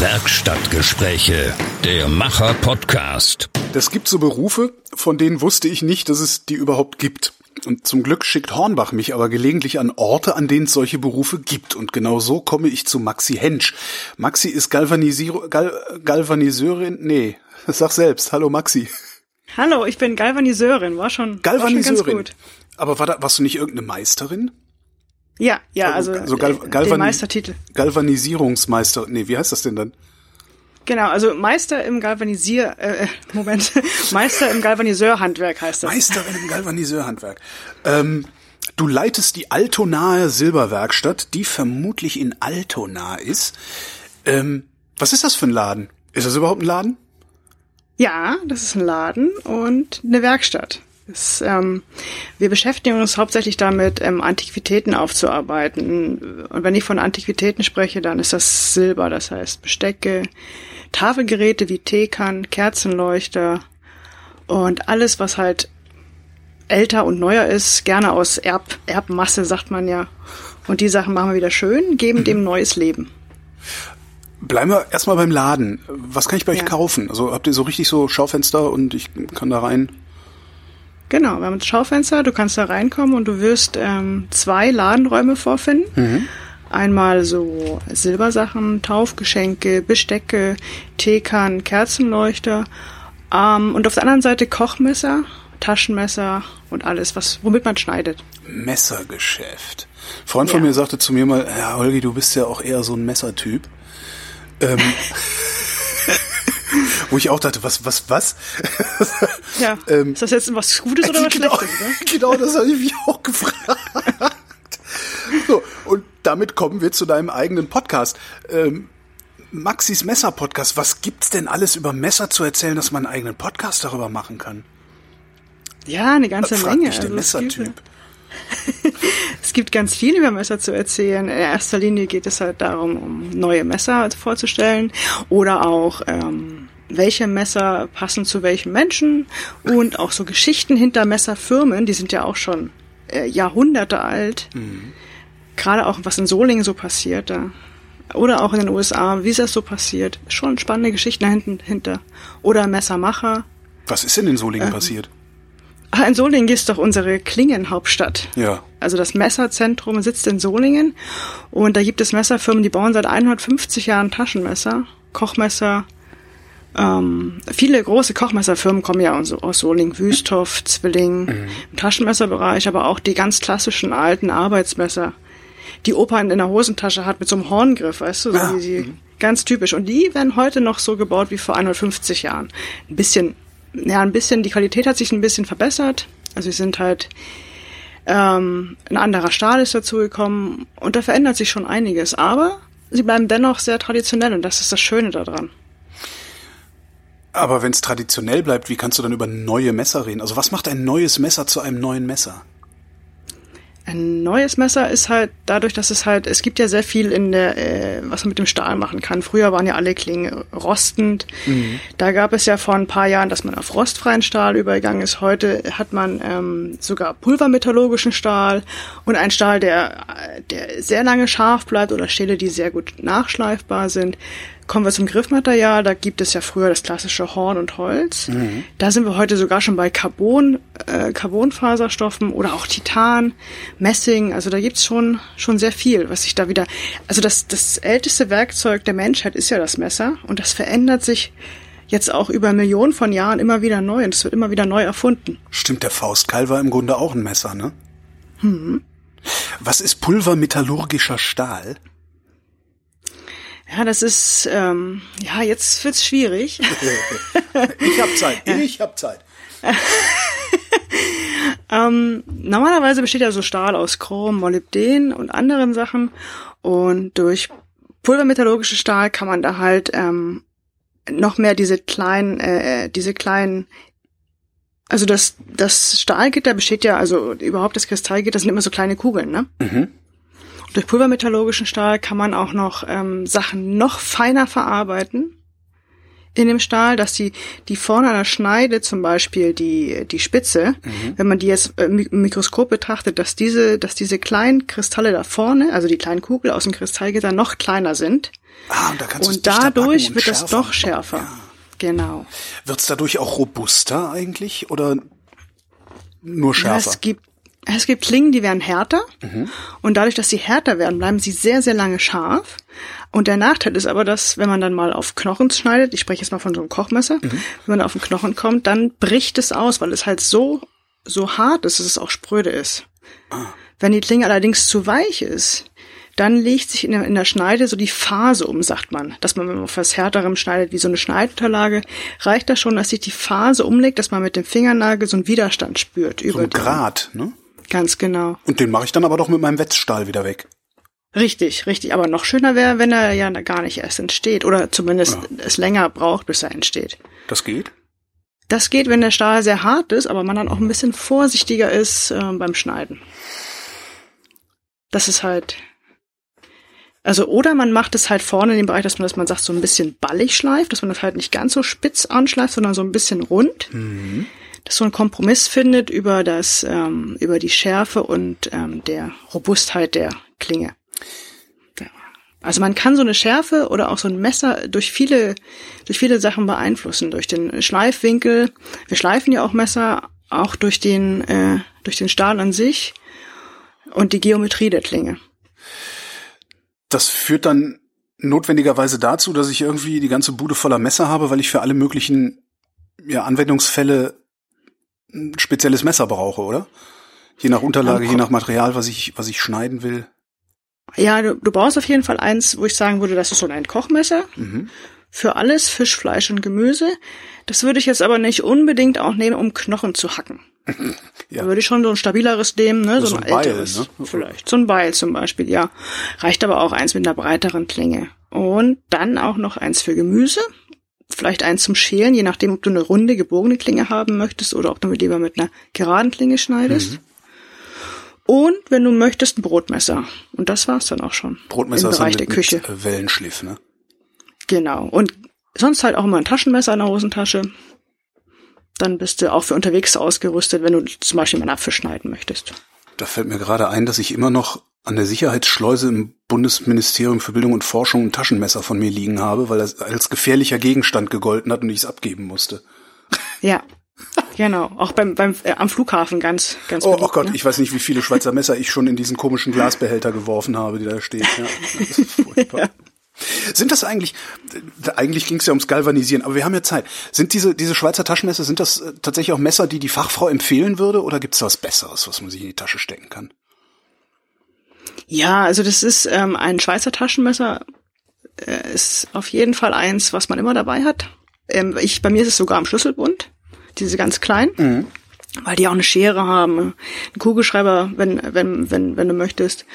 Werkstattgespräche, der Macher-Podcast. Das gibt so Berufe, von denen wusste ich nicht, dass es die überhaupt gibt. Und zum Glück schickt Hornbach mich aber gelegentlich an Orte, an denen es solche Berufe gibt. Und genau so komme ich zu Maxi Hensch. Maxi ist Galvanisier Gal Galvaniseurin. Nee, sag selbst. Hallo Maxi. Hallo, ich bin Galvaniseurin. War schon, Galvaniseurin. War schon ganz gut. Aber war da, warst du nicht irgendeine Meisterin? Ja, ja, also, also Gal äh, Galvan Meistertitel. Galvanisierungsmeister. Nee, wie heißt das denn dann? Genau, also Meister im Galvanisier, äh, Moment, Meister im Galvaniseurhandwerk heißt das. Meisterin im Galvaniseurhandwerk. Ähm, du leitest die Altonaer Silberwerkstatt, die vermutlich in Altona ist. Ähm, was ist das für ein Laden? Ist das überhaupt ein Laden? Ja, das ist ein Laden und eine Werkstatt. Das, ähm, wir beschäftigen uns hauptsächlich damit, ähm, Antiquitäten aufzuarbeiten. Und wenn ich von Antiquitäten spreche, dann ist das Silber, das heißt Bestecke, Tafelgeräte wie Teekern, Kerzenleuchter und alles, was halt älter und neuer ist, gerne aus Erb, Erbmasse, sagt man ja. Und die Sachen machen wir wieder schön, geben dem neues Leben. Bleiben wir erstmal beim Laden. Was kann ich bei euch Ja. kaufen? Also habt ihr so richtig so Schaufenster und ich kann da rein? Genau, wir haben ein Schaufenster, du kannst da reinkommen und du wirst ähm, zwei Ladenräume vorfinden. Einmal so Silbersachen, Taufgeschenke, Bestecke, Teekern, Kerzenleuchter. Ähm, und auf der anderen Seite Kochmesser, Taschenmesser und alles, was womit man schneidet. Messergeschäft. Ein Freund von Ja. mir sagte zu mir mal, ja, Holgi, du bist ja auch eher so ein Messertyp. Ähm, wo ich auch dachte, was, was, was? Ja, Ähm, ist das jetzt was Gutes oder was genau, Schlechtes? Genau, das habe ich mich auch gefragt. So, und damit kommen wir zu deinem eigenen Podcast. Ähm, Maxis Messer Podcast. Was gibt's denn alles über Messer zu erzählen, dass man einen eigenen Podcast darüber machen kann? Ja, eine ganze Fragt Menge. mich der Also Messertyp. Es gibt ganz viel über Messer zu erzählen. In erster Linie geht es halt darum, um neue Messer vorzustellen oder auch ähm, welche Messer passen zu welchen Menschen und auch so Geschichten hinter Messerfirmen, die sind ja auch schon äh, Jahrhunderte alt. Gerade auch was in Solingen so passiert da. Oder auch in den USA, wie ist das so passiert? Schon spannende Geschichten hinten hinter. Oder Messermacher. Was ist denn in Ähm. Solingen passiert? Ah, in Solingen ist doch unsere Klingenhauptstadt. Ja. Also das Messerzentrum sitzt in Solingen und da gibt es Messerfirmen, die bauen seit 150 Jahren Taschenmesser, Kochmesser. Ähm, viele große Kochmesserfirmen kommen ja aus, aus Solingen, Wüsthoff, Zwilling, im Taschenmesserbereich, aber auch die ganz klassischen alten Arbeitsmesser, die Opa in der Hosentasche hat mit so einem Horngriff, weißt du, so Ah, wie die, ganz typisch. Und die werden heute noch so gebaut wie vor 150 Jahren. Ein bisschen, ja, ein bisschen, die Qualität hat sich ein bisschen verbessert. Also sie sind halt ähm, ein anderer Stahl ist dazugekommen und da verändert sich schon einiges. Aber sie bleiben dennoch sehr traditionell und das ist das Schöne daran. Aber wenn es traditionell bleibt, wie kannst du dann über neue Messer reden? Also was macht ein neues Messer zu einem neuen Messer? Ein neues Messer ist halt dadurch, dass es halt, es gibt ja sehr viel in der, äh, was man mit dem Stahl machen kann. Früher waren ja alle Klingen rostend. Da gab es ja vor ein paar Jahren, dass man auf rostfreien Stahl übergegangen ist. Heute hat man ähm, sogar pulvermetallurgischen Stahl und einen Stahl, der, der sehr lange scharf bleibt oder Stähle, die sehr gut nachschleifbar sind. Kommen wir zum Griffmaterial, da gibt es ja früher das klassische Horn und Holz. Da sind wir heute sogar schon bei Carbon, äh, Carbonfaserstoffen oder auch Titan, Messing. Also da gibt's schon, schon sehr viel, was sich da wieder. Also das, das älteste Werkzeug der Menschheit ist ja das Messer und das verändert sich jetzt auch über Millionen von Jahren immer wieder neu und es wird immer wieder neu erfunden. Stimmt, der Faustkeil war im Grunde auch ein Messer, ne? Was ist pulvermetallurgischer Stahl? Ja, das ist, ähm, ja, jetzt wird's schwierig. Ich hab Zeit, ich hab Zeit. Ähm, normalerweise besteht ja so Stahl aus Chrom, Molybden und anderen Sachen. Und durch pulvermetallurgische Stahl kann man da halt ähm, noch mehr diese kleinen, äh, diese kleinen, also das, das Stahlgitter besteht ja, also überhaupt das Kristallgitter sind immer so kleine Kugeln, ne? Mhm. Durch pulvermetallurgischen Stahl kann man auch noch ähm, Sachen noch feiner verarbeiten in dem Stahl, dass die, die vorne an der Schneide zum Beispiel die, die Spitze, wenn man die jetzt äh, im Mikroskop betrachtet, dass diese, dass diese kleinen Kristalle da vorne, also die kleinen Kugel aus dem Kristallgitter noch kleiner sind Ah, und da kannst du es Und dadurch und wird das schärfer. doch schärfer. Genau. Wird's dadurch auch robuster eigentlich oder nur Ja, schärfer? es gibt es gibt Klingen, die werden härter Mhm. und dadurch, dass sie härter werden, bleiben sie sehr, sehr lange scharf. Und der Nachteil ist aber, dass wenn man dann mal auf Knochen schneidet, ich spreche jetzt mal von so einem Kochmesser, Mhm. wenn man auf den Knochen kommt, dann bricht es aus, weil es halt so so hart ist, dass es auch spröde ist. Ah. Wenn die Klinge allerdings zu weich ist, dann legt sich in der, in der Schneide so die Phase um, sagt man. Dass man, wenn man auf was Härterem schneidet, wie so eine Schneidunterlage, reicht das schon, dass sich die Phase umlegt, dass man mit dem Fingernagel so einen Widerstand spürt so über ein Grad, ne? Ganz genau. Und den mache ich dann aber doch mit meinem Wetzstahl wieder weg. Richtig, richtig. Aber noch schöner wäre, wenn er ja gar nicht erst entsteht oder zumindest es länger braucht, bis er entsteht. Das geht? Das geht, wenn der Stahl sehr hart ist, aber man dann auch ein bisschen vorsichtiger ist äh, beim Schneiden. Das ist halt. Also, oder man macht es halt vorne in dem Bereich, dass man das, man sagt, so ein bisschen ballig schleift, dass man das halt nicht ganz so spitz anschleift, sondern so ein bisschen rund. Dass so ein Kompromiss findet über das, ähm, über die Schärfe und ähm, der Robustheit der Klinge. Also man kann so eine Schärfe oder auch so ein Messer durch viele, durch viele Sachen beeinflussen. Durch den Schleifwinkel. Wir schleifen ja auch Messer auch durch den, äh, durch den Stahl an sich und die Geometrie der Klinge. Das führt dann notwendigerweise dazu, dass ich irgendwie die ganze Bude voller Messer habe, weil ich für alle möglichen ja, Anwendungsfälle ein spezielles Messer brauche, oder? Je nach Unterlage, je nach Material, was ich, was ich schneiden will. Ja, du, du brauchst auf jeden Fall eins, wo ich sagen würde, das ist so ein Kochmesser. Für alles, Fisch, Fleisch und Gemüse. Das würde ich jetzt aber nicht unbedingt auch nehmen, um Knochen zu hacken. Ja. Da würde ich schon so ein stabileres nehmen, ne? So, So ein, ein Beil, älteres. ne? Vielleicht. So ein Beil zum Beispiel, ja. Reicht aber auch eins mit einer breiteren Klinge. Und dann auch noch eins für Gemüse. Vielleicht eins zum Schälen, je nachdem, ob du eine runde, gebogene Klinge haben möchtest oder ob du lieber mit einer geraden Klinge schneidest. Mhm. Und wenn du möchtest, ein Brotmesser. Und das war's dann auch schon. Brotmesser Im Bereich mit, der Küche. mit Wellenschliff, ne? Genau. Und sonst halt auch immer ein Taschenmesser in der Hosentasche. Dann bist du auch für unterwegs ausgerüstet, wenn du zum Beispiel mal einen Apfel schneiden möchtest. Da fällt mir gerade ein, dass ich immer noch an der Sicherheitsschleuse im Bundesministerium für Bildung und Forschung ein Taschenmesser von mir liegen habe, weil das als gefährlicher Gegenstand gegolten hat und ich es abgeben musste. Ja. Genau. Auch beim, beim, äh, am Flughafen ganz, ganz Oh, oh beliebt, Gott, ne? ich weiß nicht, wie viele Schweizer Messer ich schon in diesen komischen Glasbehälter geworfen habe, die da stehen. Ja, das ist furchtbar. Sind das eigentlich, eigentlich ging es ja ums Galvanisieren, aber wir haben ja Zeit. Sind diese, diese Schweizer Taschenmesser, sind das äh, tatsächlich auch Messer, die die Fachfrau empfehlen würde oder gibt es was Besseres, was man sich in die Tasche stecken kann? Ja, also das ist ähm, ein Schweizer Taschenmesser, äh, ist auf jeden Fall eins, was man immer dabei hat. Ähm, ich, bei mir ist es sogar am Schlüsselbund, diese ganz kleinen, weil die auch eine Schere haben, einen Kugelschreiber, wenn, wenn, wenn, wenn du möchtest.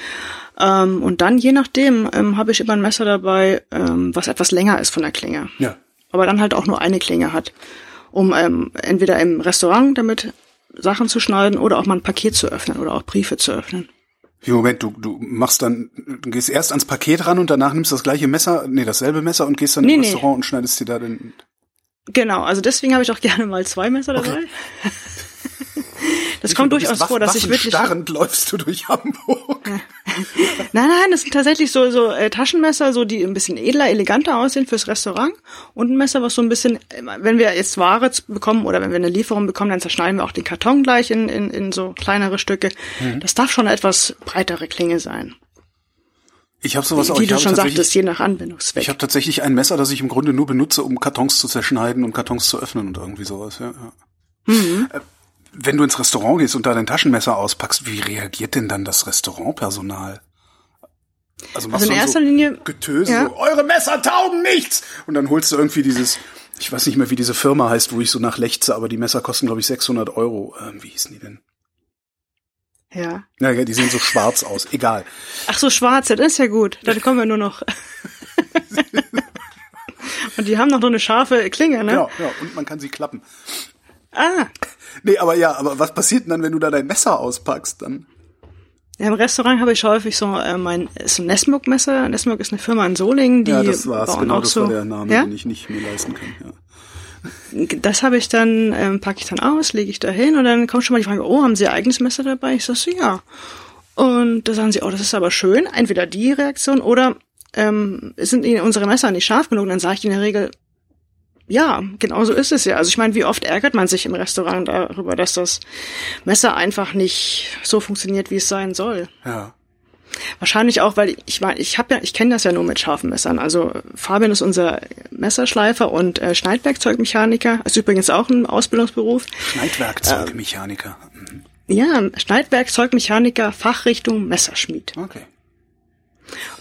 Ähm, und dann, je nachdem, ähm, habe ich immer ein Messer dabei, ähm, was etwas länger ist von der Klinge. Ja. aber dann halt auch nur eine Klinge hat, um ähm, entweder im Restaurant damit Sachen zu schneiden oder auch mal ein Paket zu öffnen oder auch Briefe zu öffnen. Wie Moment, du, du machst dann, du gehst erst ans Paket ran und danach nimmst das gleiche Messer, nee, dasselbe Messer und gehst dann Nee, im nee. Restaurant und schneidest dir da den. Genau, also deswegen habe ich auch gerne mal zwei Messer dabei. Das kommt Du bist durchaus vor, dass ich wirklich. Nein, Starrend läufst du durch Hamburg. nein, das sind tatsächlich so so äh, Taschenmesser, so die ein bisschen edler, eleganter aussehen fürs Restaurant und ein Messer, was so ein bisschen, äh, wenn wir jetzt Ware bekommen oder wenn wir eine Lieferung bekommen, dann zerschneiden wir auch den Karton gleich in in, in so kleinere Stücke. Mhm. Das darf schon eine etwas breitere Klinge sein, Ich habe sowas auch. wie ich du schon sagtest, je nach Anwendungszweck. Ich habe tatsächlich ein Messer, das ich im Grunde nur benutze, um Kartons zu zerschneiden und Kartons zu öffnen und irgendwie sowas. Ja, ja. Mhm. Wenn du ins Restaurant gehst und da dein Taschenmesser auspackst, wie reagiert denn dann das Restaurantpersonal? Also, machst Also in erster so Linie- Getöse, Ja. so, eure Messer taugen nichts! Und dann holst du irgendwie dieses, ich weiß nicht mehr, wie diese Firma heißt, wo ich so nach lechze, aber die Messer kosten, glaube ich, 600 Euro. Ähm, wie hießen die denn? ja. Naja, die sehen so schwarz aus. Egal. Ach so, schwarze, das ist ja gut. Dann kommen wir nur noch. Und die haben noch so eine scharfe Klinge, ne? Genau, ja, und man kann sie klappen. Ah, Nee, aber ja, aber was passiert denn dann, wenn du da dein Messer auspackst? Dann ja, im Restaurant habe ich häufig so äh, mein so ein Nesmuk-Messer. Nesmuk ist eine Firma in Solingen, die ja, das war's. Genau, auch das so. war der Name, ja? den ich nicht mir leisten kann. Ja. Das habe ich dann, ähm, packe ich dann aus, lege ich da hin und dann kommt schon mal die Frage, oh, haben Sie Ihr eigenes Messer dabei? Ich sag so, ja. Und da sagen sie, oh, das ist aber schön. Entweder die Reaktion oder ähm, sind Ihnen unsere Messer nicht scharf genug? Und dann sage ich in der Regel, ja, genau so ist es ja. Also ich meine, wie oft ärgert man sich im Restaurant darüber, dass das Messer einfach nicht so funktioniert, wie es sein soll. Ja. Wahrscheinlich auch, weil ich meine, ich habe ja, ich kenne das ja nur mit scharfen Messern. Also Fabian ist unser Messerschleifer und äh, Schneidwerkzeugmechaniker, ist übrigens auch ein Ausbildungsberuf. Schneidwerkzeugmechaniker. Ähm, ja, Schneidwerkzeugmechaniker, Fachrichtung Messerschmied. Okay.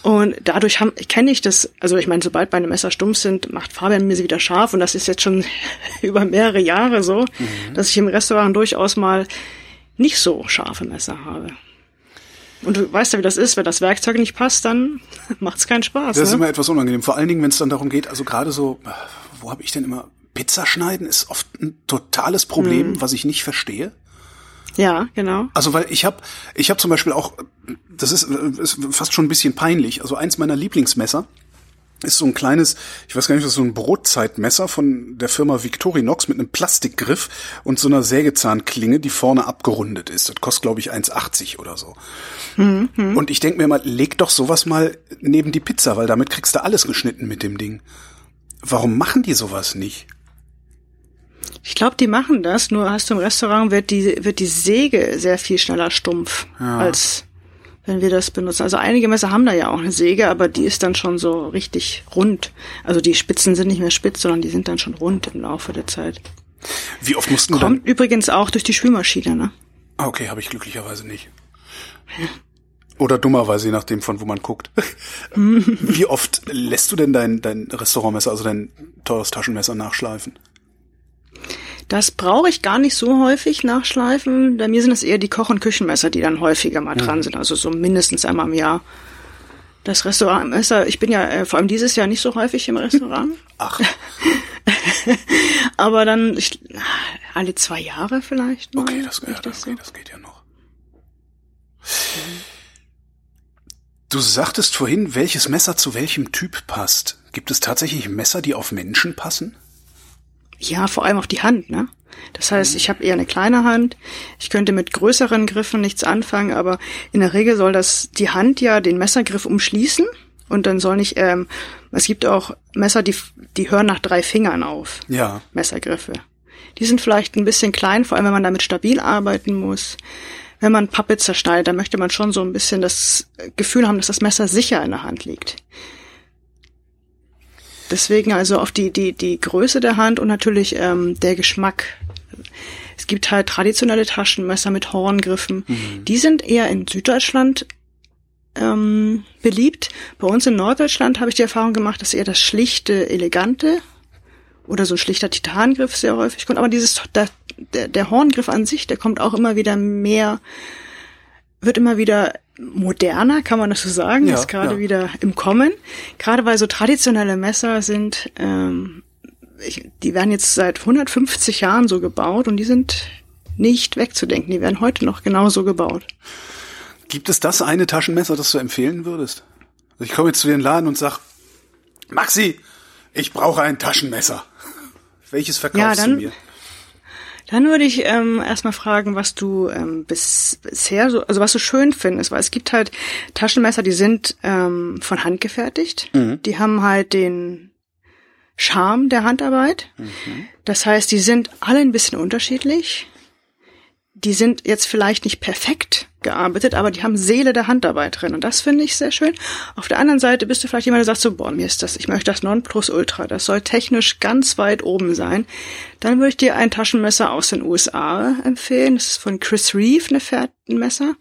Und dadurch kenne ich das, also ich meine, sobald meine Messer stumpf sind, macht Fabian mir sie wieder scharf und das ist jetzt schon über mehrere Jahre so, mhm. dass ich im Restaurant durchaus mal nicht so scharfe Messer habe. Und du weißt ja, wie das ist, wenn das Werkzeug nicht passt, dann macht es keinen Spaß. Das ist ne? immer etwas unangenehm. Vor allen Dingen, wenn es dann darum geht, also gerade so, wo habe ich denn immer Pizza schneiden ist oft ein totales Problem, mhm. was ich nicht verstehe. Ja, genau. Also weil ich habe ich hab zum Beispiel auch, das ist, ist fast schon ein bisschen peinlich, also eins meiner Lieblingsmesser ist so ein kleines, ich weiß gar nicht, ist so ein Brotzeitmesser von der Firma Victorinox mit einem Plastikgriff und so einer Sägezahnklinge, die vorne abgerundet ist. Das kostet, glaube ich, 1,80 oder so. Mhm. Und ich denke mir mal, leg doch sowas mal neben die Pizza, weil damit kriegst du alles geschnitten mit dem Ding. Warum machen die sowas nicht? Ich glaube, die machen das, nur hast du im Restaurant wird die, wird die Säge sehr viel schneller stumpf ja. als wenn wir das benutzen. Also einige Messer haben da ja auch eine Säge, aber die ist dann schon so richtig rund. Also die Spitzen sind nicht mehr spitz, sondern die sind dann schon rund im Laufe der Zeit. Wie oft mussten Kommt dann? übrigens auch durch die Spülmaschine, ne? Ah, okay, habe ich glücklicherweise nicht. Oder dummerweise, je nachdem, von wo man guckt. Wie oft lässt du denn dein, dein Restaurantmesser, also dein teures Taschenmesser nachschleifen? Das brauche ich gar nicht so häufig nachschleifen. Bei mir sind es eher die Koch- und Küchenmesser, die dann häufiger mal dran mhm. sind, also so mindestens einmal im Jahr. Das Restaurantmesser, ich bin ja äh, vor allem dieses Jahr nicht so häufig im Restaurant. Ach. Aber dann ich, alle zwei Jahre vielleicht. Mal, okay, das, ja, das, so. okay, das geht ja noch. Du sagtest vorhin, welches Messer zu welchem Typ passt. Gibt es tatsächlich Messer, die auf Menschen passen? Ja, vor allem auf die Hand, ne? Das heißt, ich habe eher eine kleine Hand. Ich könnte mit größeren Griffen nichts anfangen, aber in der Regel soll das die Hand ja den Messergriff umschließen und dann soll nicht. Ähm, es gibt auch Messer, die die hören nach drei Fingern auf. Ja. Messergriffe. Die sind vielleicht ein bisschen klein, vor allem wenn man damit stabil arbeiten muss. Wenn man Pappe zerschneidet, dann möchte man schon so ein bisschen das Gefühl haben, dass das Messer sicher in der Hand liegt. Deswegen also auf die, die, die Größe der Hand und natürlich ähm, der Geschmack. Es gibt halt traditionelle Taschenmesser mit Horngriffen. Mhm. Die sind eher in Süddeutschland ähm, beliebt. Bei uns in Norddeutschland habe ich die Erfahrung gemacht, dass eher das schlichte, elegante oder so ein schlichter Titangriff sehr häufig kommt. Aber dieses der, der, der Horngriff an sich, der kommt auch immer wieder mehr, wird immer wieder moderner, kann man das so sagen, ja, ist gerade ja. wieder im Kommen. Gerade weil so traditionelle Messer sind, ähm, ich, die werden jetzt seit 150 Jahren so gebaut und die sind nicht wegzudenken. Die werden heute noch genauso gebaut. Gibt es das eine Taschenmesser, das du empfehlen würdest? Also ich komme jetzt zu dir in den Laden und sag, Maxi, ich brauche ein Taschenmesser. Welches verkaufst ja, dann, du mir? Dann würde ich ähm, erstmal fragen, was du ähm, bis, bisher so, also was du schön findest, weil es gibt halt Taschenmesser, die sind ähm, von Hand gefertigt. Mhm. Die haben halt den Charme der Handarbeit. Mhm. Das heißt, die sind alle ein bisschen unterschiedlich. Die sind jetzt vielleicht nicht perfekt, gearbeitet, aber die haben Seele der Handarbeit drin und das finde ich sehr schön. Auf der anderen Seite bist du vielleicht jemand, der sagt so, boah, mir ist das, ich möchte das Nonplusultra, das soll technisch ganz weit oben sein. Dann würde ich dir ein Taschenmesser aus den USA empfehlen. Das ist von Chris Reeve, ein Messer.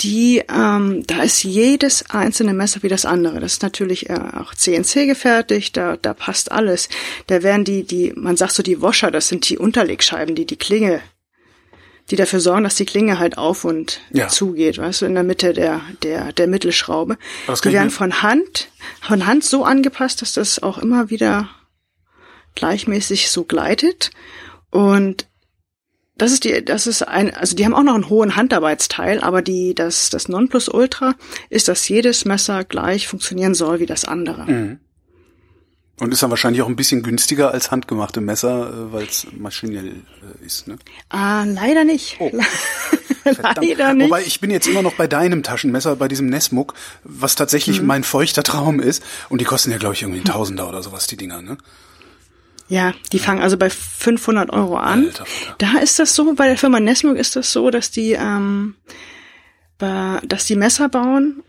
Die, ähm, da ist jedes einzelne Messer wie das andere. Das ist natürlich äh, auch CNC gefertigt, da, da passt alles. Da werden die, die, man sagt so die Washer, das sind die Unterlegscheiben, die die Klinge die dafür sorgen, dass die Klinge halt auf und ja. zugeht, weißt du, in der Mitte der, der, der Mittelschraube. Die werden von Hand, von Hand so angepasst, dass das auch immer wieder gleichmäßig so gleitet. Und das ist die, das ist ein, also die haben auch noch einen hohen Handarbeitsteil, aber die, das, das Nonplusultra ist, dass jedes Messer gleich funktionieren soll wie das andere. Mhm. Und ist dann wahrscheinlich auch ein bisschen günstiger als handgemachte Messer, äh, weil es maschinell äh, ist, ne? Ah, leider nicht. Oh. leider nicht. Wobei ich bin jetzt immer noch bei deinem Taschenmesser, bei diesem Nesmuk, was tatsächlich Mhm. mein feuchter Traum ist. Und die kosten ja, glaube ich, irgendwie ein Tausender oder sowas, die Dinger, ne? Ja, die fangen also bei 500 Euro an. Alter. Da ist das so, bei der Firma Nesmuk ist das so, dass die, ähm, dass die Messer bauen,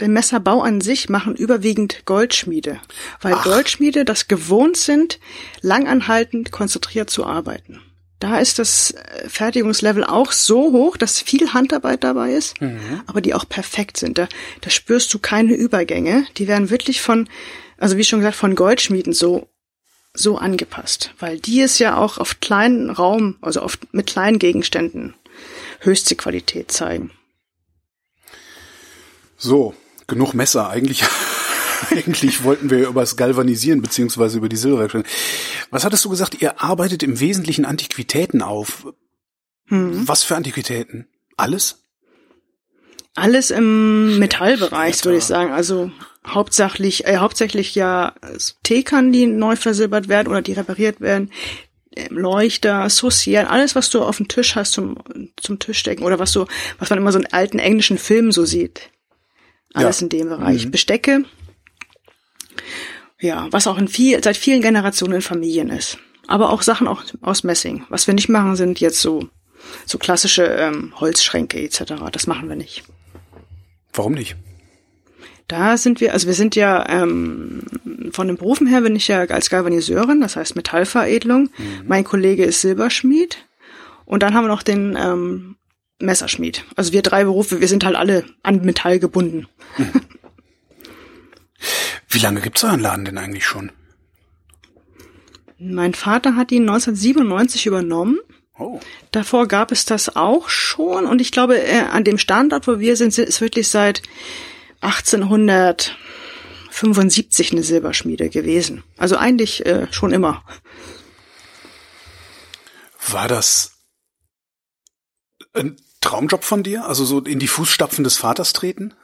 den Messerbau an sich machen überwiegend Goldschmiede, weil Goldschmiede das gewohnt sind, langanhaltend konzentriert zu arbeiten. Da ist das äh, Fertigungslevel auch so hoch, dass viel Handarbeit dabei ist, aber die auch perfekt sind. Da, da spürst du keine Übergänge. Die werden wirklich von, also wie schon gesagt, von Goldschmieden so so angepasst, weil die es ja auch auf kleinen Raum, also oft mit kleinen Gegenständen höchste Qualität zeigen. So, genug Messer. Eigentlich, eigentlich wollten wir über das Galvanisieren beziehungsweise über die Silberwerkstatt. Was hattest du gesagt? Ihr arbeitet im Wesentlichen Antiquitäten auf. Hm. Was für Antiquitäten? Alles? Alles im Metallbereich, würde ich sagen. Also hauptsächlich, äh, hauptsächlich ja Teekannen, die neu versilbert werden oder die repariert werden. ähm, Leuchter, Saucieren, alles, was du auf dem Tisch hast zum, zum Tischdecken oder was so, was man immer so in alten englischen Filmen so sieht. Alles Ja. in dem Bereich. Bestecke. Ja, was auch in viel, seit vielen Generationen in Familien ist. Aber auch Sachen auch aus Messing. Was wir nicht machen, sind jetzt so, so klassische ähm, Holzschränke etc. Das machen wir nicht. Warum nicht? Da sind wir, also wir sind ja ähm, von den Berufen her bin ich ja als Galvaniseurin, das heißt Metallveredelung. Mein Kollege ist Silberschmied und dann haben wir noch den ähm, Messerschmied. Also wir drei Berufe, wir sind halt alle an Metall gebunden. Wie lange gibt's euren Laden denn eigentlich schon? Mein Vater hat ihn 1997 übernommen. Oh. Davor gab es das auch schon und ich glaube, äh, an dem Standort, wo wir sind, ist wirklich seit 1875 eine Silberschmiede gewesen. Also eigentlich äh, schon immer. War das ein Traumjob von dir? Also so in die Fußstapfen des Vaters treten?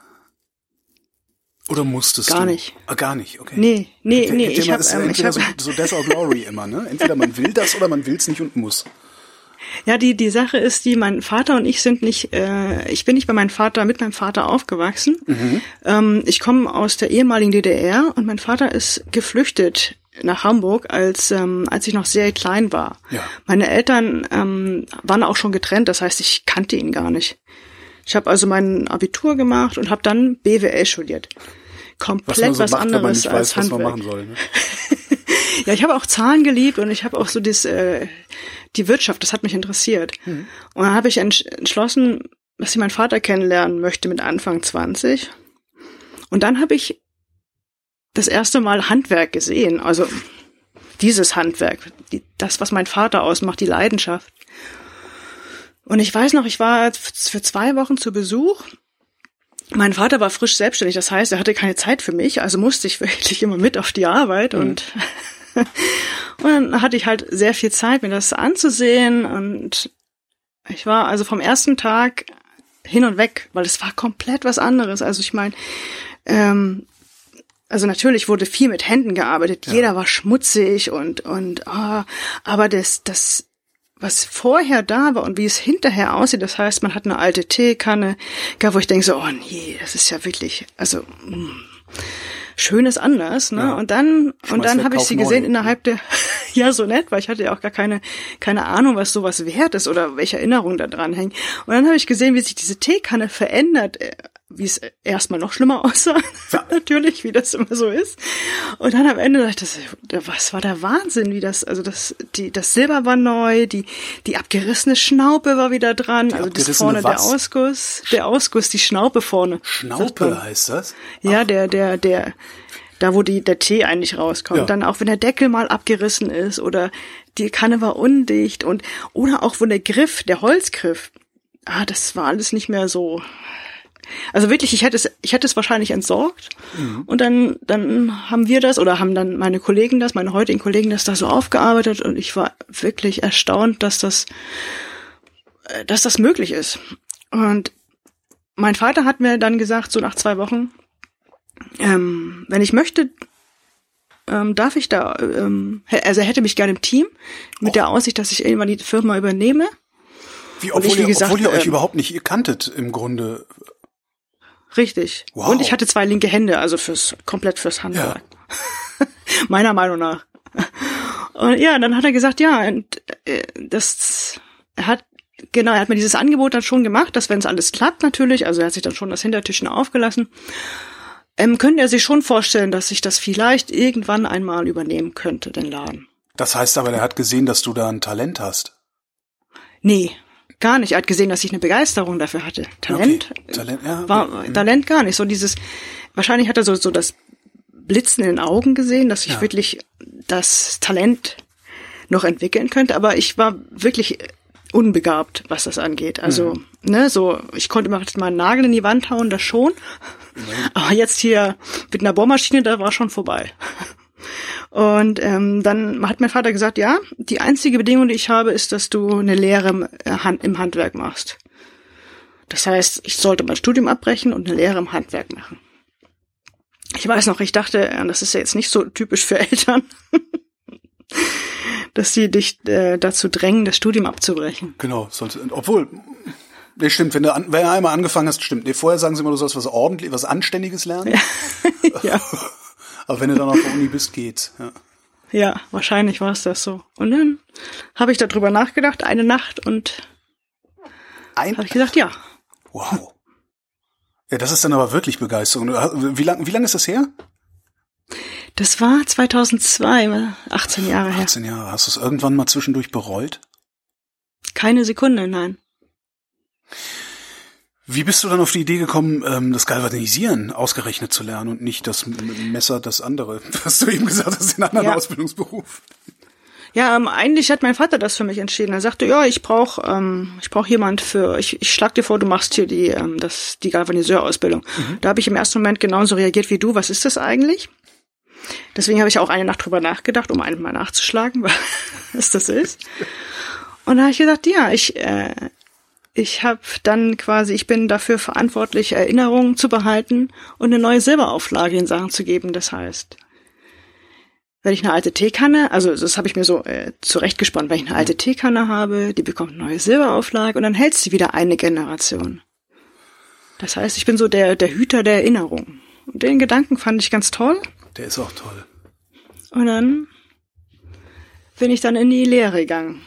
Oder musstest Gar du? nicht. Ah, gar nicht, okay. Nee, nee, nee, Entweder ich habe ist ähm, ich entweder hab, so, so Death or Glory immer, ne? Entweder man will das oder man will's nicht und muss. ja die die Sache ist, die mein Vater und ich sind nicht, äh, ich bin nicht bei meinem Vater mit meinem Vater aufgewachsen. Mhm. Ähm, ich komme aus der ehemaligen DDR und mein Vater ist geflüchtet nach Hamburg, als ähm, als ich noch sehr klein war. Ja. Meine Eltern ähm, waren auch schon getrennt, das heißt, ich kannte ihn gar nicht. Ich habe also mein Abitur gemacht und habe dann BWL studiert. Was Komplett man so was macht, anderes als weiß, was man Handwerk. machen soll. Ne? Ja, ich habe auch Zahlen geliebt und ich habe auch so das, äh, die Wirtschaft, das hat mich interessiert. Und dann habe ich entsch entschlossen, dass ich meinen Vater kennenlernen möchte mit Anfang 20. Und dann habe ich das erste Mal Handwerk gesehen, also dieses Handwerk, die, das, was mein Vater ausmacht, die Leidenschaft. Und ich weiß noch, ich war für zwei Wochen zu Besuch mein Vater war frisch selbstständig, das heißt, er hatte keine Zeit für mich, also musste ich wirklich immer mit auf die Arbeit und, und dann hatte ich halt sehr viel Zeit, mir das anzusehen und ich war also vom ersten Tag hin und weg, weil es war komplett was anderes. Also ich meine, ähm, also natürlich wurde viel mit Händen gearbeitet, jeder war schmutzig und und ah, aber das das was vorher da war und wie es hinterher aussieht, das heißt, man hat eine alte Teekanne, wo ich denke so, oh nee, das ist ja wirklich, also mh, schön ist anders, ne? Ja. Und dann und Schmeiß dann habe ich sie neu. gesehen innerhalb der ja so nett, weil ich hatte ja auch gar keine keine Ahnung, was sowas wert ist oder welche Erinnerungen da dran hängen. Und dann habe ich gesehen, wie sich diese Teekanne verändert, äh, wie es erstmal noch schlimmer aussah, natürlich, wie das immer so ist. Und dann am Ende dachte ich, das, was war der Wahnsinn, wie das, also das, die, das Silber war neu, die, die abgerissene Schnaupe war wieder dran, also das vorne der was? Ausguss, der Ausguss, die Schnaupe vorne. Schnaupe heißt das? Ja, der, der, der, da wo die, der Tee eigentlich rauskommt. Ja. Dann auch, wenn der Deckel mal abgerissen ist oder die Kanne war undicht und, oder auch wo der Griff, der Holzgriff, ah, das war alles nicht mehr so. Also wirklich, ich hätte es, ich hätte es wahrscheinlich entsorgt. Und dann, dann haben wir das oder haben dann meine Kollegen das, meine heutigen Kollegen das da so aufgearbeitet und ich war wirklich erstaunt, dass das, äh, dass das möglich ist. Und mein Vater hat mir dann gesagt, so nach zwei Wochen, ähm, wenn ich möchte, ähm, darf ich da, ähm, also er hätte mich gerne im Team, mit Och. der Aussicht, dass ich irgendwann die Firma übernehme. Wie, obwohl, ich, wie ihr, gesagt, obwohl ihr euch ähm, überhaupt nicht kanntet im Grunde. Richtig. Wow. Und ich hatte zwei linke Hände, also fürs, komplett fürs Handwerk. Meiner Meinung nach. Und ja, dann hat er gesagt, ja, und, äh, das, er hat, genau, er hat mir dieses Angebot dann schon gemacht, dass wenn es alles klappt natürlich, also er hat sich dann schon das Hintertischchen aufgelassen, ähm, könnte er sich schon vorstellen, dass ich das vielleicht irgendwann einmal übernehmen könnte, den Laden. Das heißt aber, er hat gesehen, dass du da ein Talent hast. Nee, gar nicht. Er hat gesehen, dass ich eine Begeisterung dafür hatte. Talent Okay. Talent, ja. war okay. Talent gar nicht. So dieses, wahrscheinlich hat er so, so das Blitzen in den Augen gesehen, dass ich Ja. wirklich das Talent noch entwickeln könnte, aber ich war wirklich unbegabt, was das angeht. Also, Mhm. ne, so, ich konnte mal mal einen Nagel in die Wand hauen, das schon. Aber jetzt hier mit einer Bohrmaschine, da war schon vorbei. Und ähm, dann hat mein Vater gesagt, ja, die einzige Bedingung, die ich habe, ist, dass du eine Lehre im, äh, Hand, im Handwerk machst. Das heißt, ich sollte mein Studium abbrechen und eine Lehre im Handwerk machen. Ich weiß noch, ich dachte, äh, das ist ja jetzt nicht so typisch für Eltern, dass sie dich äh, dazu drängen, das Studium abzubrechen. Genau, sollte, obwohl, nee, stimmt, wenn du, an, wenn du einmal angefangen hast, stimmt. Nee, vorher sagen sie immer, du sollst was ordentlich, was Anständiges lernen. ja. Aber wenn du dann auf der Uni bist, geht's. Ja. Ja, wahrscheinlich war es das so. Und dann habe ich darüber nachgedacht, eine Nacht, und Ein, habe ich gesagt, ja. wow. Ja, das ist dann aber wirklich Begeisterung. Wie lang, wie lang ist das her? Das war 2002, 18 Jahre her. 18 Jahre. Hast du es irgendwann mal zwischendurch bereut? Keine Sekunde, nein. Wie bist du dann auf die Idee gekommen, ähm, das Galvanisieren ausgerechnet zu lernen und nicht das Messer, das andere, was du eben gesagt hast, den anderen Ja. Ausbildungsberuf? Ja, ähm, eigentlich hat mein Vater das für mich entschieden. Er sagte, ja, ich brauche ähm, ich brauch jemand für, ich, ich schlag dir vor, du machst hier die, ähm, das, die Galvaniseurausbildung. Da habe ich im ersten Moment genauso reagiert wie du. Was ist das eigentlich? Deswegen habe ich auch eine Nacht drüber nachgedacht, um einmal nachzuschlagen, was das ist. Und da habe ich gesagt, ja, ich, äh, ich habe dann quasi, ich bin dafür verantwortlich, Erinnerungen zu behalten und eine neue Silberauflage in Sachen zu geben. Das heißt, wenn ich eine alte Teekanne, also das habe ich mir so äh, zurechtgespannt, wenn ich eine alte Teekanne habe, die bekommt eine neue Silberauflage und dann hält sie wieder eine Generation. Das heißt, ich bin so der, der Hüter der Erinnerung. Und den Gedanken fand ich ganz toll. Der ist auch toll. Und dann bin ich dann in die Lehre gegangen.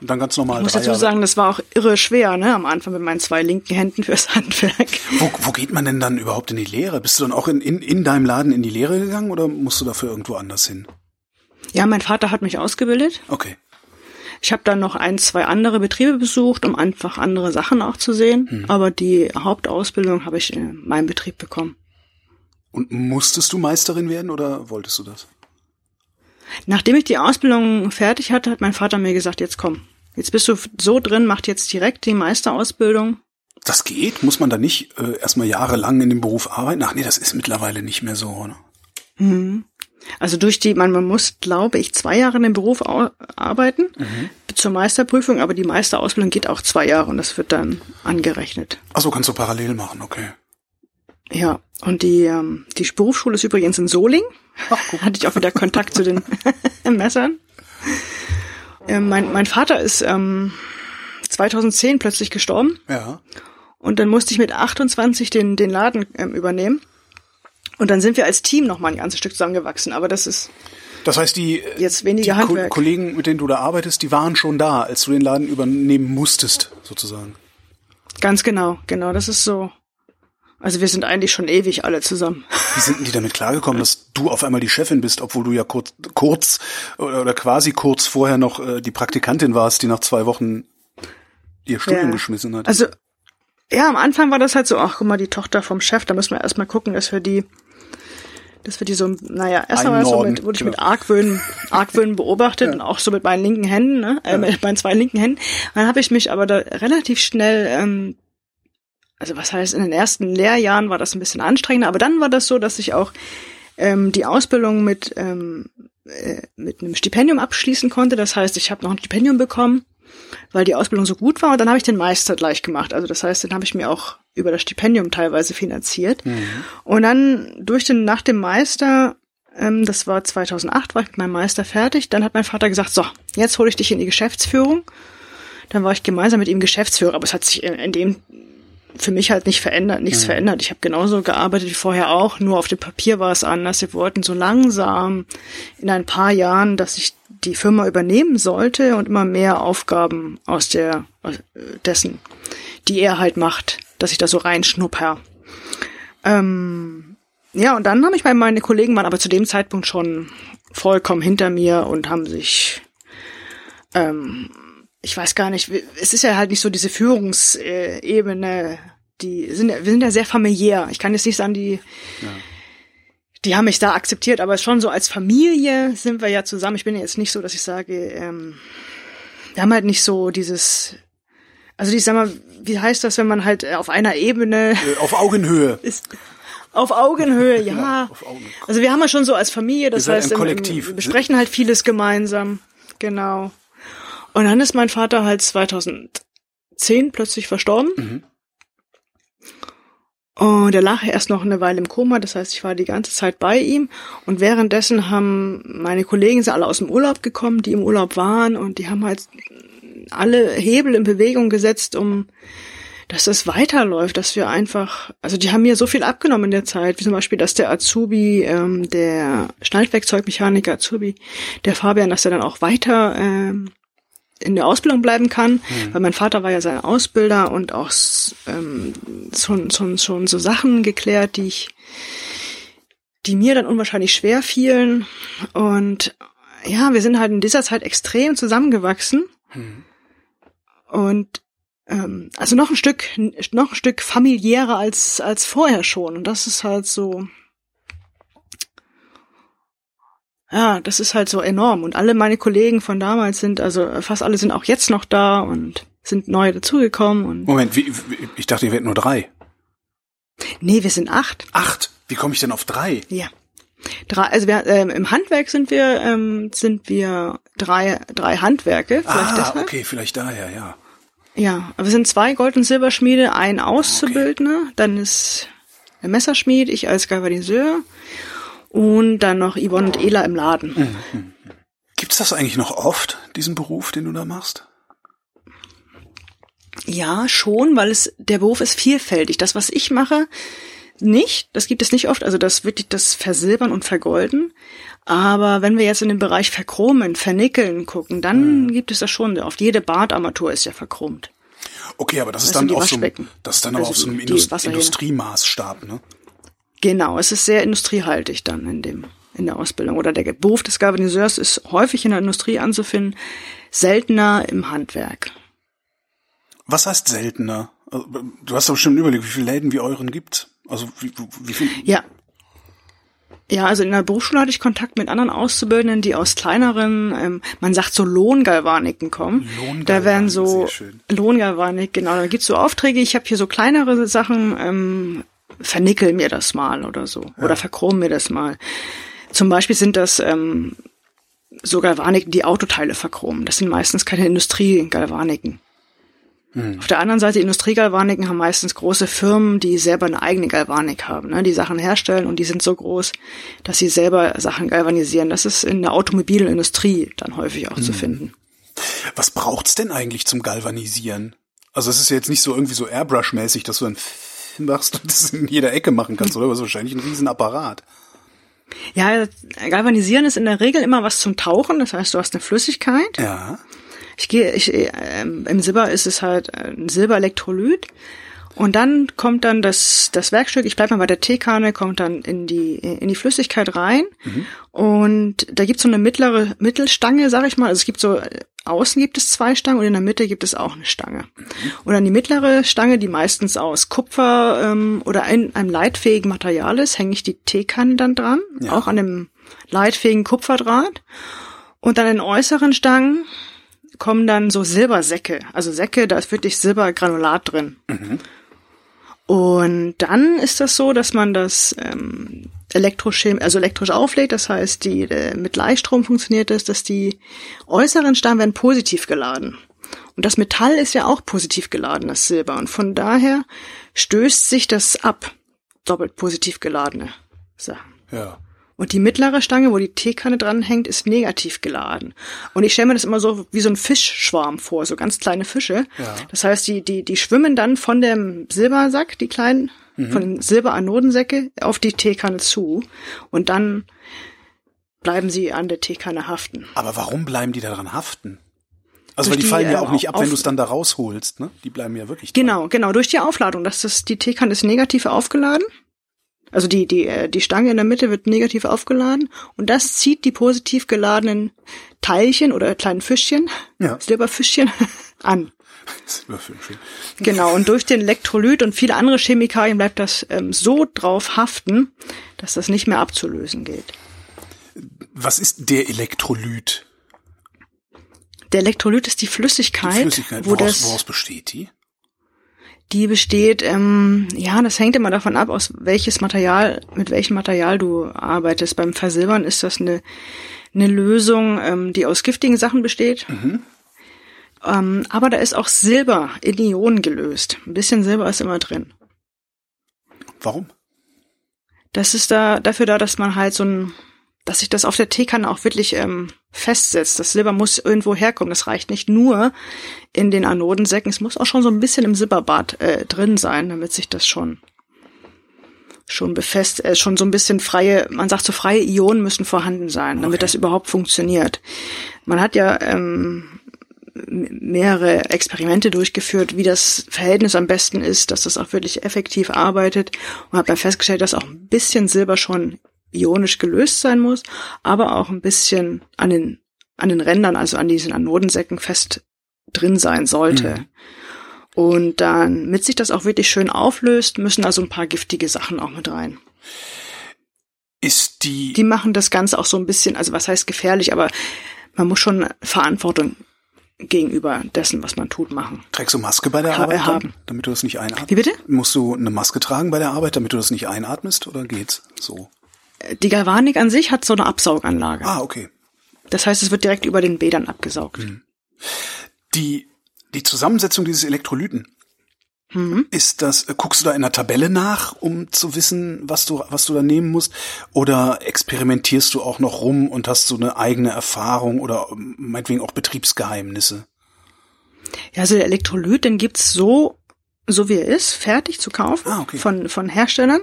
Und dann ganz normal Ich muss dazu Jahre. sagen, das war auch irre schwer, ne, am Anfang mit meinen zwei linken Händen fürs Handwerk. Wo, wo geht man denn dann überhaupt in die Lehre? Bist du dann auch in, in, in deinem Laden in die Lehre gegangen oder musst du dafür irgendwo anders hin? Ja, mein Vater hat mich ausgebildet. Okay. Ich habe dann noch ein, zwei andere Betriebe besucht, um einfach andere Sachen auch zu sehen. Aber die Hauptausbildung habe ich in meinem Betrieb bekommen. Und musstest du Meisterin werden oder wolltest du das? Nachdem ich die Ausbildung fertig hatte, hat mein Vater mir gesagt, jetzt komm, jetzt bist du so drin, mach jetzt direkt die Meisterausbildung. Das geht? Muss man da nicht äh, erstmal jahrelang in dem Beruf arbeiten? Ach nee, das ist mittlerweile nicht mehr so, oder? Also durch die, man, man muss, glaube ich, zwei Jahre in dem Beruf arbeiten zur Meisterprüfung, aber die Meisterausbildung geht auch zwei Jahre und das wird dann angerechnet. Ach so, kannst du parallel machen, okay. Ja, und die, ähm, die Berufsschule ist übrigens in Soling. Hatte ich auch wieder Kontakt zu den Messern. Ähm, mein, mein Vater ist ähm, 2010 plötzlich gestorben Ja. und dann musste ich mit 28 den, den Laden ähm, übernehmen. Und dann sind wir als Team noch mal ein ganzes Stück zusammengewachsen. Aber das ist Das heißt, die, Jetzt weniger die Handwerk. Kollegen, mit denen du da arbeitest, die waren schon da, als du den Laden übernehmen musstest, sozusagen. ganz genau, genau, das ist so. Also wir sind eigentlich schon ewig alle zusammen. Wie sind denn die damit klargekommen, dass du auf einmal die Chefin bist, obwohl du ja kurz, kurz oder, quasi kurz vorher noch äh, die Praktikantin warst, die nach zwei Wochen ihr Studium Ja. geschmissen hat? Also, ja, am Anfang war das halt so, ach, guck mal, die Tochter vom Chef, da müssen wir erstmal gucken, dass wir die, dass wir die so, naja, erst einmal so mit, wurde ich mit genau. Argwöhnen, Argwöhnen beobachtet und auch so mit meinen linken Händen, ne, äh, mit meinen zwei linken Händen. Dann habe ich mich aber da relativ schnell, ähm, also was heißt, in den ersten Lehrjahren war das ein bisschen anstrengender, aber dann war das so, dass ich auch ähm, die Ausbildung mit, ähm, äh, mit einem Stipendium abschließen konnte. Das heißt, ich habe noch ein Stipendium bekommen, weil die Ausbildung so gut war. Und dann habe ich den Meister gleich gemacht. Also das heißt, den habe ich mir auch über das Stipendium teilweise finanziert. Und dann durch den nach dem Meister Ähm, das war 2008, war ich mit meinem Meister fertig. Dann hat mein Vater gesagt, so, jetzt hole ich dich in die Geschäftsführung. Dann war ich gemeinsam mit ihm Geschäftsführer, aber es hat sich in dem für mich halt nicht verändert, nichts mhm. verändert. Ich habe genauso gearbeitet wie vorher auch, nur auf dem Papier war es anders. Wir wollten so langsam in ein paar Jahren, dass ich die Firma übernehmen sollte und immer mehr Aufgaben aus der aus dessen, die er halt macht, dass ich da so reinschnupper. Ähm, ja, und dann habe ich bei meine Kollegen waren aber zu dem Zeitpunkt schon vollkommen hinter mir und haben sich ähm, ich weiß gar nicht, es ist ja halt nicht so diese Führungsebene, die sind, wir sind ja sehr familiär. Ich kann jetzt nicht sagen, die, ja. die haben mich da akzeptiert, aber schon so als Familie sind wir ja zusammen. Ich bin jetzt nicht so, dass ich sage, ähm, wir haben halt nicht so dieses, also ich sag mal, wie heißt das, wenn man halt auf einer Ebene. Äh, auf Augenhöhe. Ist, auf Augenhöhe, ja. ja auf Augen. Also wir haben ja schon so als Familie, das heißt, im, im, wir besprechen halt vieles gemeinsam. Genau. Und dann ist mein Vater halt 2010 plötzlich verstorben. Mhm. Und er lag erst noch eine Weile im Koma, das heißt, ich war die ganze Zeit bei ihm. Und währenddessen haben meine Kollegen sind alle aus dem Urlaub gekommen, die im Urlaub waren, und die haben halt alle Hebel in Bewegung gesetzt, um dass das weiterläuft, dass wir einfach, also die haben mir so viel abgenommen in der Zeit, wie zum Beispiel, dass der Azubi, ähm, der Schneidwerkzeugmechaniker Azubi, der Fabian, dass er dann auch weiter ähm, in der Ausbildung bleiben kann, mhm. weil mein Vater war ja sein Ausbilder und auch ähm, schon, schon, schon so Sachen geklärt, die ich, die mir dann unwahrscheinlich schwer fielen. Und ja, wir sind halt in dieser Zeit extrem zusammengewachsen. Mhm. Und ähm, also noch ein Stück, noch ein Stück familiärer als, als vorher schon. Und das ist halt so, ja, das ist halt so enorm. Und alle meine Kollegen von damals sind, also fast alle sind auch jetzt noch da und sind neu dazugekommen. Und Moment, wie, wie, ich dachte, ihr wärt nur drei. Nee, wir sind acht. Acht? Wie komme ich denn auf drei? Ja. Drei, also wir, ähm, im Handwerk sind wir, ähm, sind wir drei, drei Handwerke. Vielleicht ah, deshalb. okay, vielleicht daher, ja. Ja, aber wir sind zwei Gold- und Silberschmiede, ein Auszubildender, okay. dann ist der Messerschmied, ich als Galvaniseur und dann noch Yvonne und Ela im Laden. Mhm. Gibt's das eigentlich noch oft, diesen Beruf, den du da machst? Ja, schon, weil es der Beruf ist vielfältig. Das, was ich mache, nicht. Das gibt es nicht oft. Also das wirklich das Versilbern und Vergolden. Aber wenn wir jetzt in den Bereich Verchromen, Vernickeln gucken, dann mhm. gibt es das schon. Oft jede Badarmatur ist ja verchromt. Okay, aber das, das ist dann auf so, das ist dann also auf so einem Indust Industriemaßstab, ne? Genau, es ist sehr industriehaltig dann in dem in der Ausbildung oder der Beruf des Galvaniseurs ist häufig in der Industrie anzufinden, seltener im Handwerk. Was heißt seltener? Also, du hast doch bestimmt überlegt, wie viele Läden wie euren gibt. Also wie, wie viel? Ja. Ja, also in der Berufsschule hatte ich Kontakt mit anderen Auszubildenden, die aus kleineren, ähm, man sagt so Lohngalvaniken kommen. Lohngalvanik, da werden so Lohngalvanik, genau. Da gibt's so Aufträge. Ich habe hier so kleinere Sachen, ähm, vernickel mir das mal oder so. Ja. Oder verchrom mir das mal. Zum Beispiel sind das ähm, so Galvaniken, die Autoteile verchromen. Das sind meistens keine Industriegalvaniken. Hm. Auf der anderen Seite, Industriegalvaniken haben meistens große Firmen, die selber eine eigene Galvanik haben, ne, die Sachen herstellen und die sind so groß, dass sie selber Sachen galvanisieren. Das ist in der Automobilindustrie dann häufig auch hm. zu finden. Was braucht's denn eigentlich zum Galvanisieren? Also es ist jetzt nicht so irgendwie so Airbrush-mäßig, dass du ein machst und das in jeder Ecke machen kannst, oder? Das ist wahrscheinlich ein Riesenapparat. Ja, galvanisieren ist in der Regel immer was zum Tauchen, das heißt, du hast eine Flüssigkeit. Ja. Ich gehe, ich, äh, im Silber ist es halt ein Silberelektrolyt. Und dann kommt dann das, das Werkstück, ich bleib mal bei der Teekanne, kommt dann in die, in die Flüssigkeit rein. Mhm. Und da gibt's so eine mittlere Mittelstange, sag ich mal. Also es gibt so Außen gibt es zwei Stangen und in der Mitte gibt es auch eine Stange. Und dann die mittlere Stange, die meistens aus Kupfer ähm, oder ein, einem leitfähigen Material ist, hänge ich die Teekanne dann dran, ja. auch an dem leitfähigen Kupferdraht. Und dann in äußeren Stangen kommen dann so Silbersäcke. Also Säcke, da ist wirklich Silbergranulat drin. Mhm. Und dann ist das so, dass man das ähm, elektroschem also elektrisch auflädt, das heißt, die äh, mit Gleichstrom funktioniert es, dass die äußeren Steine werden positiv geladen. Und das Metall ist ja auch positiv geladen, das Silber. Und von daher stößt sich das ab, doppelt positiv geladene Sachen. Ja. Und die mittlere Stange, wo die Teekanne dranhängt, ist negativ geladen. Und ich stelle mir das immer so wie so ein Fischschwarm vor, so ganz kleine Fische. Ja. Das heißt, die, die, die schwimmen dann von dem Silbersack, die kleinen, von den Silberanodensäcke auf die Teekanne zu. Und dann bleiben sie an der Teekanne haften. Aber warum bleiben die daran haften? Also weil die, die, fallen ja äh, auch nicht ab, wenn du es dann da rausholst, ne? Die bleiben ja wirklich dran. Genau, genau, durch die Aufladung. Das ist, die Teekanne ist negativ aufgeladen. Also die, die, äh, die Stange in der Mitte wird negativ aufgeladen und das zieht die positiv geladenen Teilchen oder kleinen Fischchen, Ja. Silberfischchen, an. Schön. Genau, und durch den Elektrolyt und viele andere Chemikalien bleibt das ähm, so drauf haften, dass das nicht mehr abzulösen geht. Was ist der Elektrolyt? Der Elektrolyt ist die Die Flüssigkeit, Flüssigkeit, wo woraus, das, woraus besteht die? Die besteht, ähm, ja, das hängt immer davon ab, aus welches Material, mit welchem Material du arbeitest. Beim Versilbern ist das eine, eine Lösung, ähm, die aus giftigen Sachen besteht. Ähm, aber da ist auch Silber in Ionen gelöst. Ein bisschen Silber ist immer drin. Warum? Das ist da dafür da, dass man halt so ein, dass sich das auf der Teekanne auch wirklich ähm, festsetzt. Das Silber muss irgendwo herkommen. Das reicht nicht nur in den Anodensäcken. Es muss auch schon so ein bisschen im Silberbad äh, drin sein, damit sich das schon schon befest, äh, schon so ein bisschen freie, man sagt so freie Ionen müssen vorhanden sein, damit Okay. das überhaupt funktioniert. Man hat ja ähm, mehrere Experimente durchgeführt, wie das Verhältnis am besten ist, dass das auch wirklich effektiv arbeitet und hat dann festgestellt, dass auch ein bisschen Silber schon ionisch gelöst sein muss, aber auch ein bisschen an den an den Rändern, also an diesen Anodensäcken fest drin sein sollte. Mhm. Und dann, mit sich das auch wirklich schön auflöst, müssen also ein paar giftige Sachen auch mit rein. Ist die, Die machen das Ganze auch so ein bisschen, also was heißt gefährlich, aber man muss schon Verantwortung gegenüber dessen, was man tut, machen. trägst du Maske bei der Ha- Arbeit, haben. damit du das nicht einatmest? Wie bitte? Musst du eine Maske tragen bei der Arbeit, damit du das nicht einatmest, oder geht's so? Die Galvanik an sich hat so eine Absauganlage. Ah, okay. Das heißt, es wird direkt über den Bädern abgesaugt. Mhm. Die, die Zusammensetzung dieses Elektrolyten, Mhm. ist das, äh, guckst du da in der Tabelle nach, um zu wissen, was du, was du da nehmen musst? Oder experimentierst du auch noch rum und hast so eine eigene Erfahrung oder ähm, meinetwegen auch Betriebsgeheimnisse? Ja, also der Elektrolyt, den gibt's so, so wie er ist, fertig zu kaufen Ah, okay. von, von Herstellern.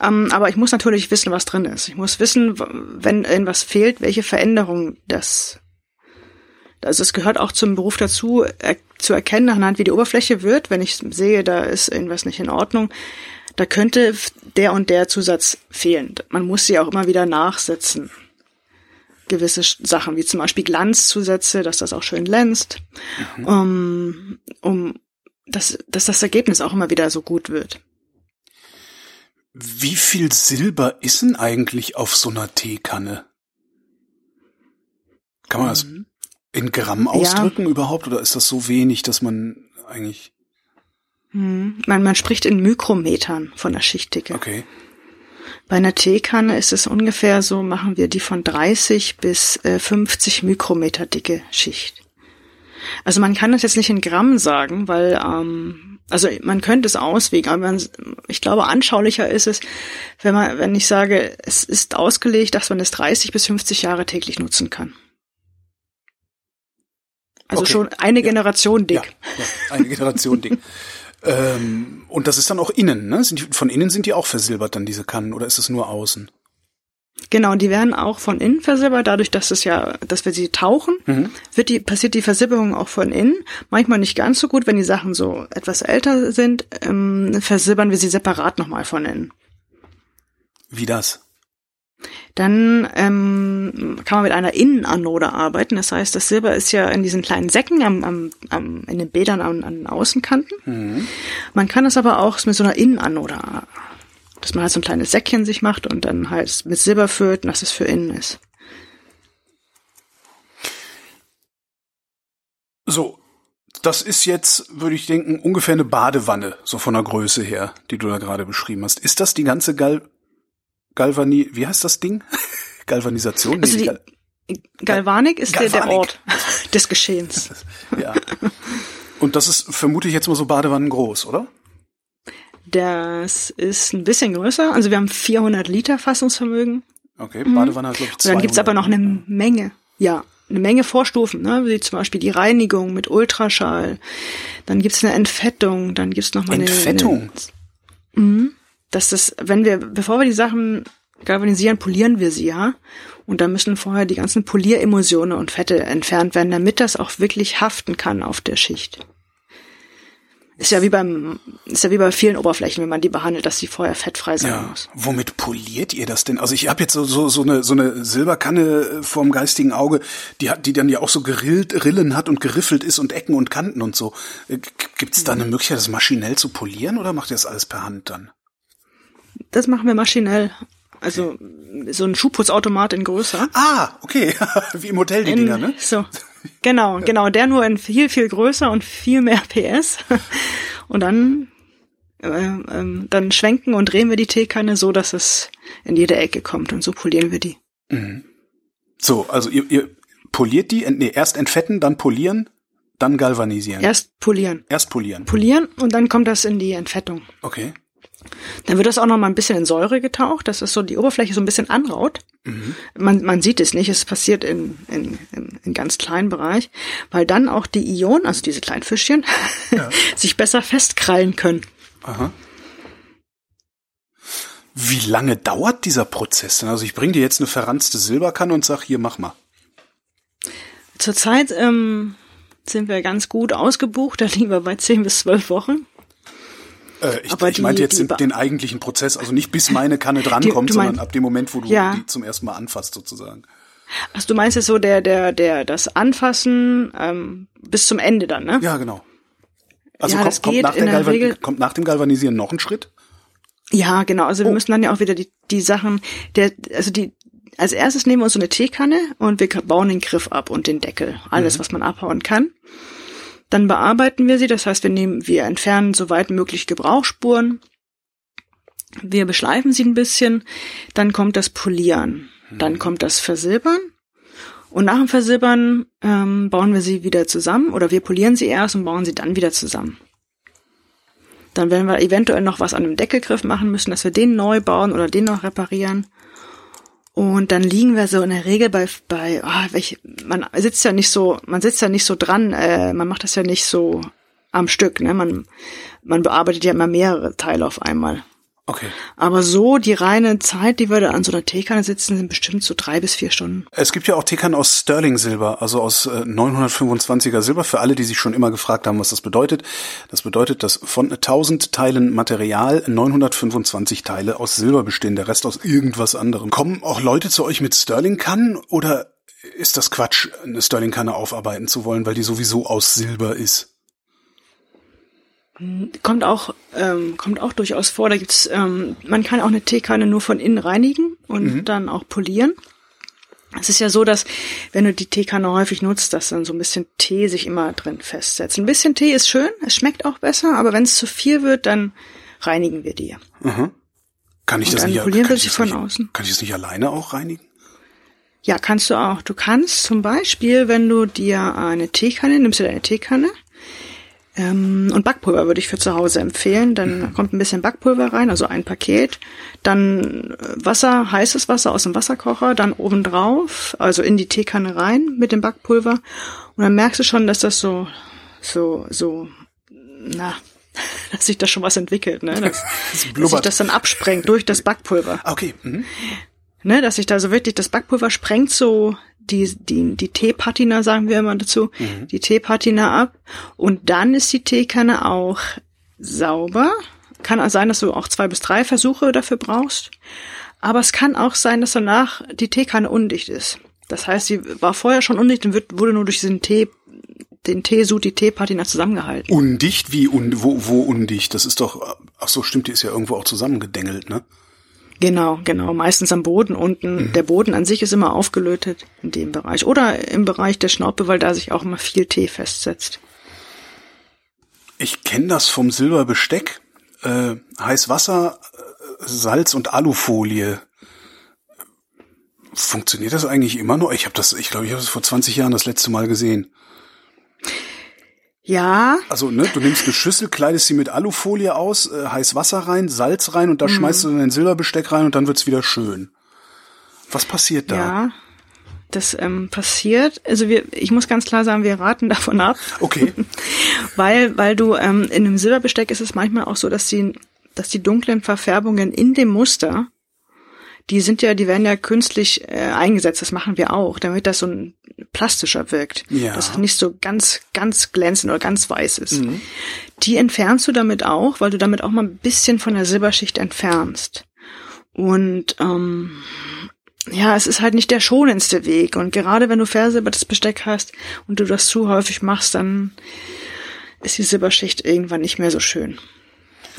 Ähm, aber ich muss natürlich wissen, was drin ist. Ich muss wissen, wenn irgendwas fehlt, welche Veränderung das also es gehört auch zum Beruf dazu, er, zu erkennen anhand, wie die Oberfläche wird. Wenn ich sehe, da ist irgendwas nicht in Ordnung, da könnte der und der Zusatz fehlen. Man muss sie auch immer wieder nachsetzen. Gewisse Sachen, wie zum Beispiel Glanzzusätze, dass das auch schön glänzt, um, um dass, dass das Ergebnis auch immer wieder so gut wird. Wie viel Silber ist denn eigentlich auf so einer Teekanne? Kann man das in Gramm ausdrücken überhaupt oder ist das so wenig, dass man eigentlich, Hm. Man, man spricht in Mikrometern von der Schichtdicke. okay. Bei einer Teekanne ist es ungefähr so, machen wir die von 30 bis äh, 50 Mikrometer dicke Schicht. Also man kann das jetzt nicht in Gramm sagen, weil ähm, also man könnte es auswägen, aber man, ich glaube anschaulicher ist es, wenn man wenn ich sage, es ist ausgelegt, dass man es 30 bis 50 Jahre täglich nutzen kann. Also Okay. schon eine Ja. Generation dick. Ja, ja, eine Generation dick. ähm, und das ist dann auch innen, ne? Die, von innen sind die auch versilbert dann, diese Kannen, oder ist es nur außen? Genau, die werden auch von innen versilbert, dadurch, dass es ja, dass wir sie tauchen, wird die, passiert die Versilberung auch von innen. Manchmal nicht ganz so gut, wenn die Sachen so etwas älter sind, ähm, versilbern wir sie separat nochmal von innen. Wie das? Dann ähm, kann man mit einer Innenanode arbeiten. Das heißt, das Silber ist ja in diesen kleinen Säcken am, am, am, in den Bädern an, an den Außenkanten. Man kann es aber auch mit so einer Innenanode, dass man halt so ein kleines Säckchen sich macht und dann halt mit Silber füllt und dass es für innen ist. So, das ist jetzt, würde ich denken, ungefähr eine Badewanne, so von der Größe her, die du da gerade beschrieben hast. Ist das die ganze Gal Galvani, wie heißt das Ding? Galvanisation? Nee, Also die- Gal Galvanik ist Der, der Galvanik. Ort des Geschehens. ja. Und das ist, vermute ich jetzt mal so Badewannen groß, oder? Das ist ein bisschen größer. Also wir haben 400 Liter Fassungsvermögen. Okay, Badewanne hat, glaube ich, Und dann gibt's aber noch eine Menge, ja, eine Menge Vorstufen, ne? wie zum Beispiel die Reinigung mit Ultraschall. Dann gibt's eine Entfettung, dann gibt's noch mal eine Entfettung? Eine, dass das, wenn wir, bevor wir die Sachen galvanisieren, polieren wir sie, ja. Und da müssen vorher die ganzen Polieremulsionen und Fette entfernt werden, damit das auch wirklich haften kann auf der Schicht. Ist ja wie beim, ist ja wie bei vielen Oberflächen, wenn man die behandelt, dass sie vorher fettfrei sein Ja. muss. Womit poliert ihr das denn? Also ich habe jetzt so, so, so, eine, so eine Silberkanne äh, vorm geistigen Auge, die hat, die dann ja auch so gerillt, Rillen hat und geriffelt ist und Ecken und Kanten und so. Äh, g- Gibt's da eine Möglichkeit, das maschinell zu polieren oder macht ihr das alles per Hand dann? Das machen wir maschinell. Also so ein Schuhputzautomat in größer. Ah, okay. Wie im Hotel die In, Dinger, ne? So, genau, genau. Der nur in viel, viel größer und viel mehr PS. Und dann, äh, ähm, dann schwenken und drehen wir die Teekanne so, dass es in jede Ecke kommt. Und so polieren wir die. So, also ihr, ihr poliert die, nee, erst entfetten, dann polieren, dann galvanisieren. Erst polieren. Erst polieren. Polieren und dann kommt das in die Entfettung. Okay. Dann wird das auch noch mal ein bisschen in Säure getaucht, dass es so die Oberfläche so ein bisschen anraut. Man, man sieht es nicht, es passiert in, in, in, in ganz kleinen Bereich, weil dann auch die Ionen, also diese kleinen Fischchen, sich besser festkrallen können. Aha. Wie lange dauert dieser Prozess denn? Also ich bringe dir jetzt eine verranzte Silberkanne und sag, hier, mach mal. Zurzeit ähm, sind wir ganz gut ausgebucht, da liegen wir bei 10 bis 12 Wochen. Äh, ich, ich die- meinte jetzt die den, den eigentlichen Prozess, also nicht bis meine Kanne drankommt, du sondern ab dem Moment, wo du Ja. die zum ersten Mal anfasst sozusagen. Also du meinst jetzt so der, der, der, das Anfassen ähm, bis zum Ende dann, ne? Ja, genau. Also Ja, kommt, kommt, nach Regel- kommt nach dem Galvanisieren noch ein Schritt? Ja, genau. Also wir Oh. müssen dann ja auch wieder die, die Sachen, der, also die, als erstes nehmen wir uns so eine Teekanne und wir bauen den Griff ab und den Deckel. Alles, was man abhauen kann. Dann bearbeiten wir sie, das heißt, wir nehmen, wir entfernen so weit möglich Gebrauchsspuren. Wir beschleifen sie ein bisschen, dann kommt das Polieren, dann kommt das Versilbern und nach dem Versilbern ähm, bauen wir sie wieder zusammen oder wir polieren sie erst und bauen sie dann wieder zusammen. Dann werden wir eventuell noch was an dem Deckelgriff machen müssen, dass wir den neu bauen oder den noch reparieren. Und dann liegen wir so in der Regel bei, bei ah, welch, man sitzt ja nicht so, man sitzt ja nicht so dran, äh, man macht das ja nicht so am Stück, ne? Man, man bearbeitet ja immer mehrere Teile auf einmal. Okay. Aber so die reine Zeit, die wir da an so einer Teekanne sitzen, sind bestimmt so drei bis vier Stunden. Es gibt ja auch Teekannen aus Sterling-Silber, also aus äh, 925er Silber. Für alle, die sich schon immer gefragt haben, was das bedeutet. Das bedeutet, dass von 1000 Teilen Material 925 Teile aus Silber bestehen, der Rest aus irgendwas anderem. Kommen auch Leute zu euch mit Sterling-Kannen oder ist das Quatsch, eine Sterling-Kanne aufarbeiten zu wollen, weil die sowieso aus Silber ist? Kommt auch, ähm, kommt auch durchaus vor. Da gibt's, ähm, man kann auch eine Teekanne nur von innen reinigen und dann auch polieren. Es ist ja so, dass wenn du die Teekanne häufig nutzt, dass dann so ein bisschen Tee sich immer drin festsetzt. Ein bisschen Tee ist schön, es schmeckt auch besser, aber wenn es zu viel wird, dann reinigen wir die. Kann ich Und das nicht, polieren kann wir ich das von nicht, außen. Kann ich das nicht alleine auch reinigen? Ja, kannst du auch. Du kannst zum Beispiel, wenn du dir eine Teekanne, nimmst du deine Teekanne, ähm, und Backpulver würde ich für zu Hause empfehlen. Dann kommt ein bisschen Backpulver rein, also ein Paket. Dann äh, Wasser, heißes Wasser aus dem Wasserkocher, dann obendrauf, also in die Teekanne rein mit dem Backpulver. Und dann merkst du schon, dass das so, so, so, na, dass sich da schon was entwickelt, ne? Dass, dass sich das dann absprengt durch das Backpulver Okay. Mhm. ne, dass sich da so wirklich das Backpulver sprengt so die, die, die Teepatina, sagen wir immer dazu, die Teepatina ab. Und dann ist die Teekanne auch sauber. Kann auch sein, dass du auch zwei bis drei Versuche dafür brauchst. Aber es kann auch sein, dass danach die Teekanne undicht ist. Das heißt, sie war vorher schon undicht und wird, wurde nur durch diesen Tee, den Teesud, die Teepatina zusammengehalten. Undicht? Wie un wo, wo undicht? Das ist doch, ach so, stimmt, die ist ja irgendwo auch zusammengedengelt, ne? Genau, genau. Meistens am Boden unten. Der Boden an sich ist immer aufgelötet in dem Bereich. Oder im Bereich der Schnaube, weil da sich auch immer viel Tee festsetzt. Ich kenne das vom Silberbesteck. Äh, heiß Wasser, äh, Salz und Alufolie. Funktioniert das eigentlich immer noch? Ich habe das, ich glaube, ich habe das vor 20 Jahren das letzte Mal gesehen. Ja, Also, ne, du nimmst eine Schüssel, kleidest sie mit Alufolie aus, äh, heiß Wasser rein, Salz rein und da schmeißt du dann dein Silberbesteck rein und dann wird's wieder schön. Was passiert da? Ja, das ähm, passiert. Also wir, ich muss ganz klar sagen, wir raten davon ab. Okay. weil, weil du ähm, in einem Silberbesteck ist es manchmal auch so, dass die, dass die dunklen Verfärbungen in dem Muster, die sind ja, die werden ja künstlich äh, eingesetzt. Das machen wir auch, damit das so ein plastischer wirkt, Ja. dass es nicht so ganz, ganz glänzend oder ganz weiß ist. Die entfernst du damit auch, weil du damit auch mal ein bisschen von der Silberschicht entfernst. Und ähm, ja, es ist halt nicht der schonendste Weg. Und gerade wenn du versilbertes Besteck hast und du das zu häufig machst, dann ist die Silberschicht irgendwann nicht mehr so schön.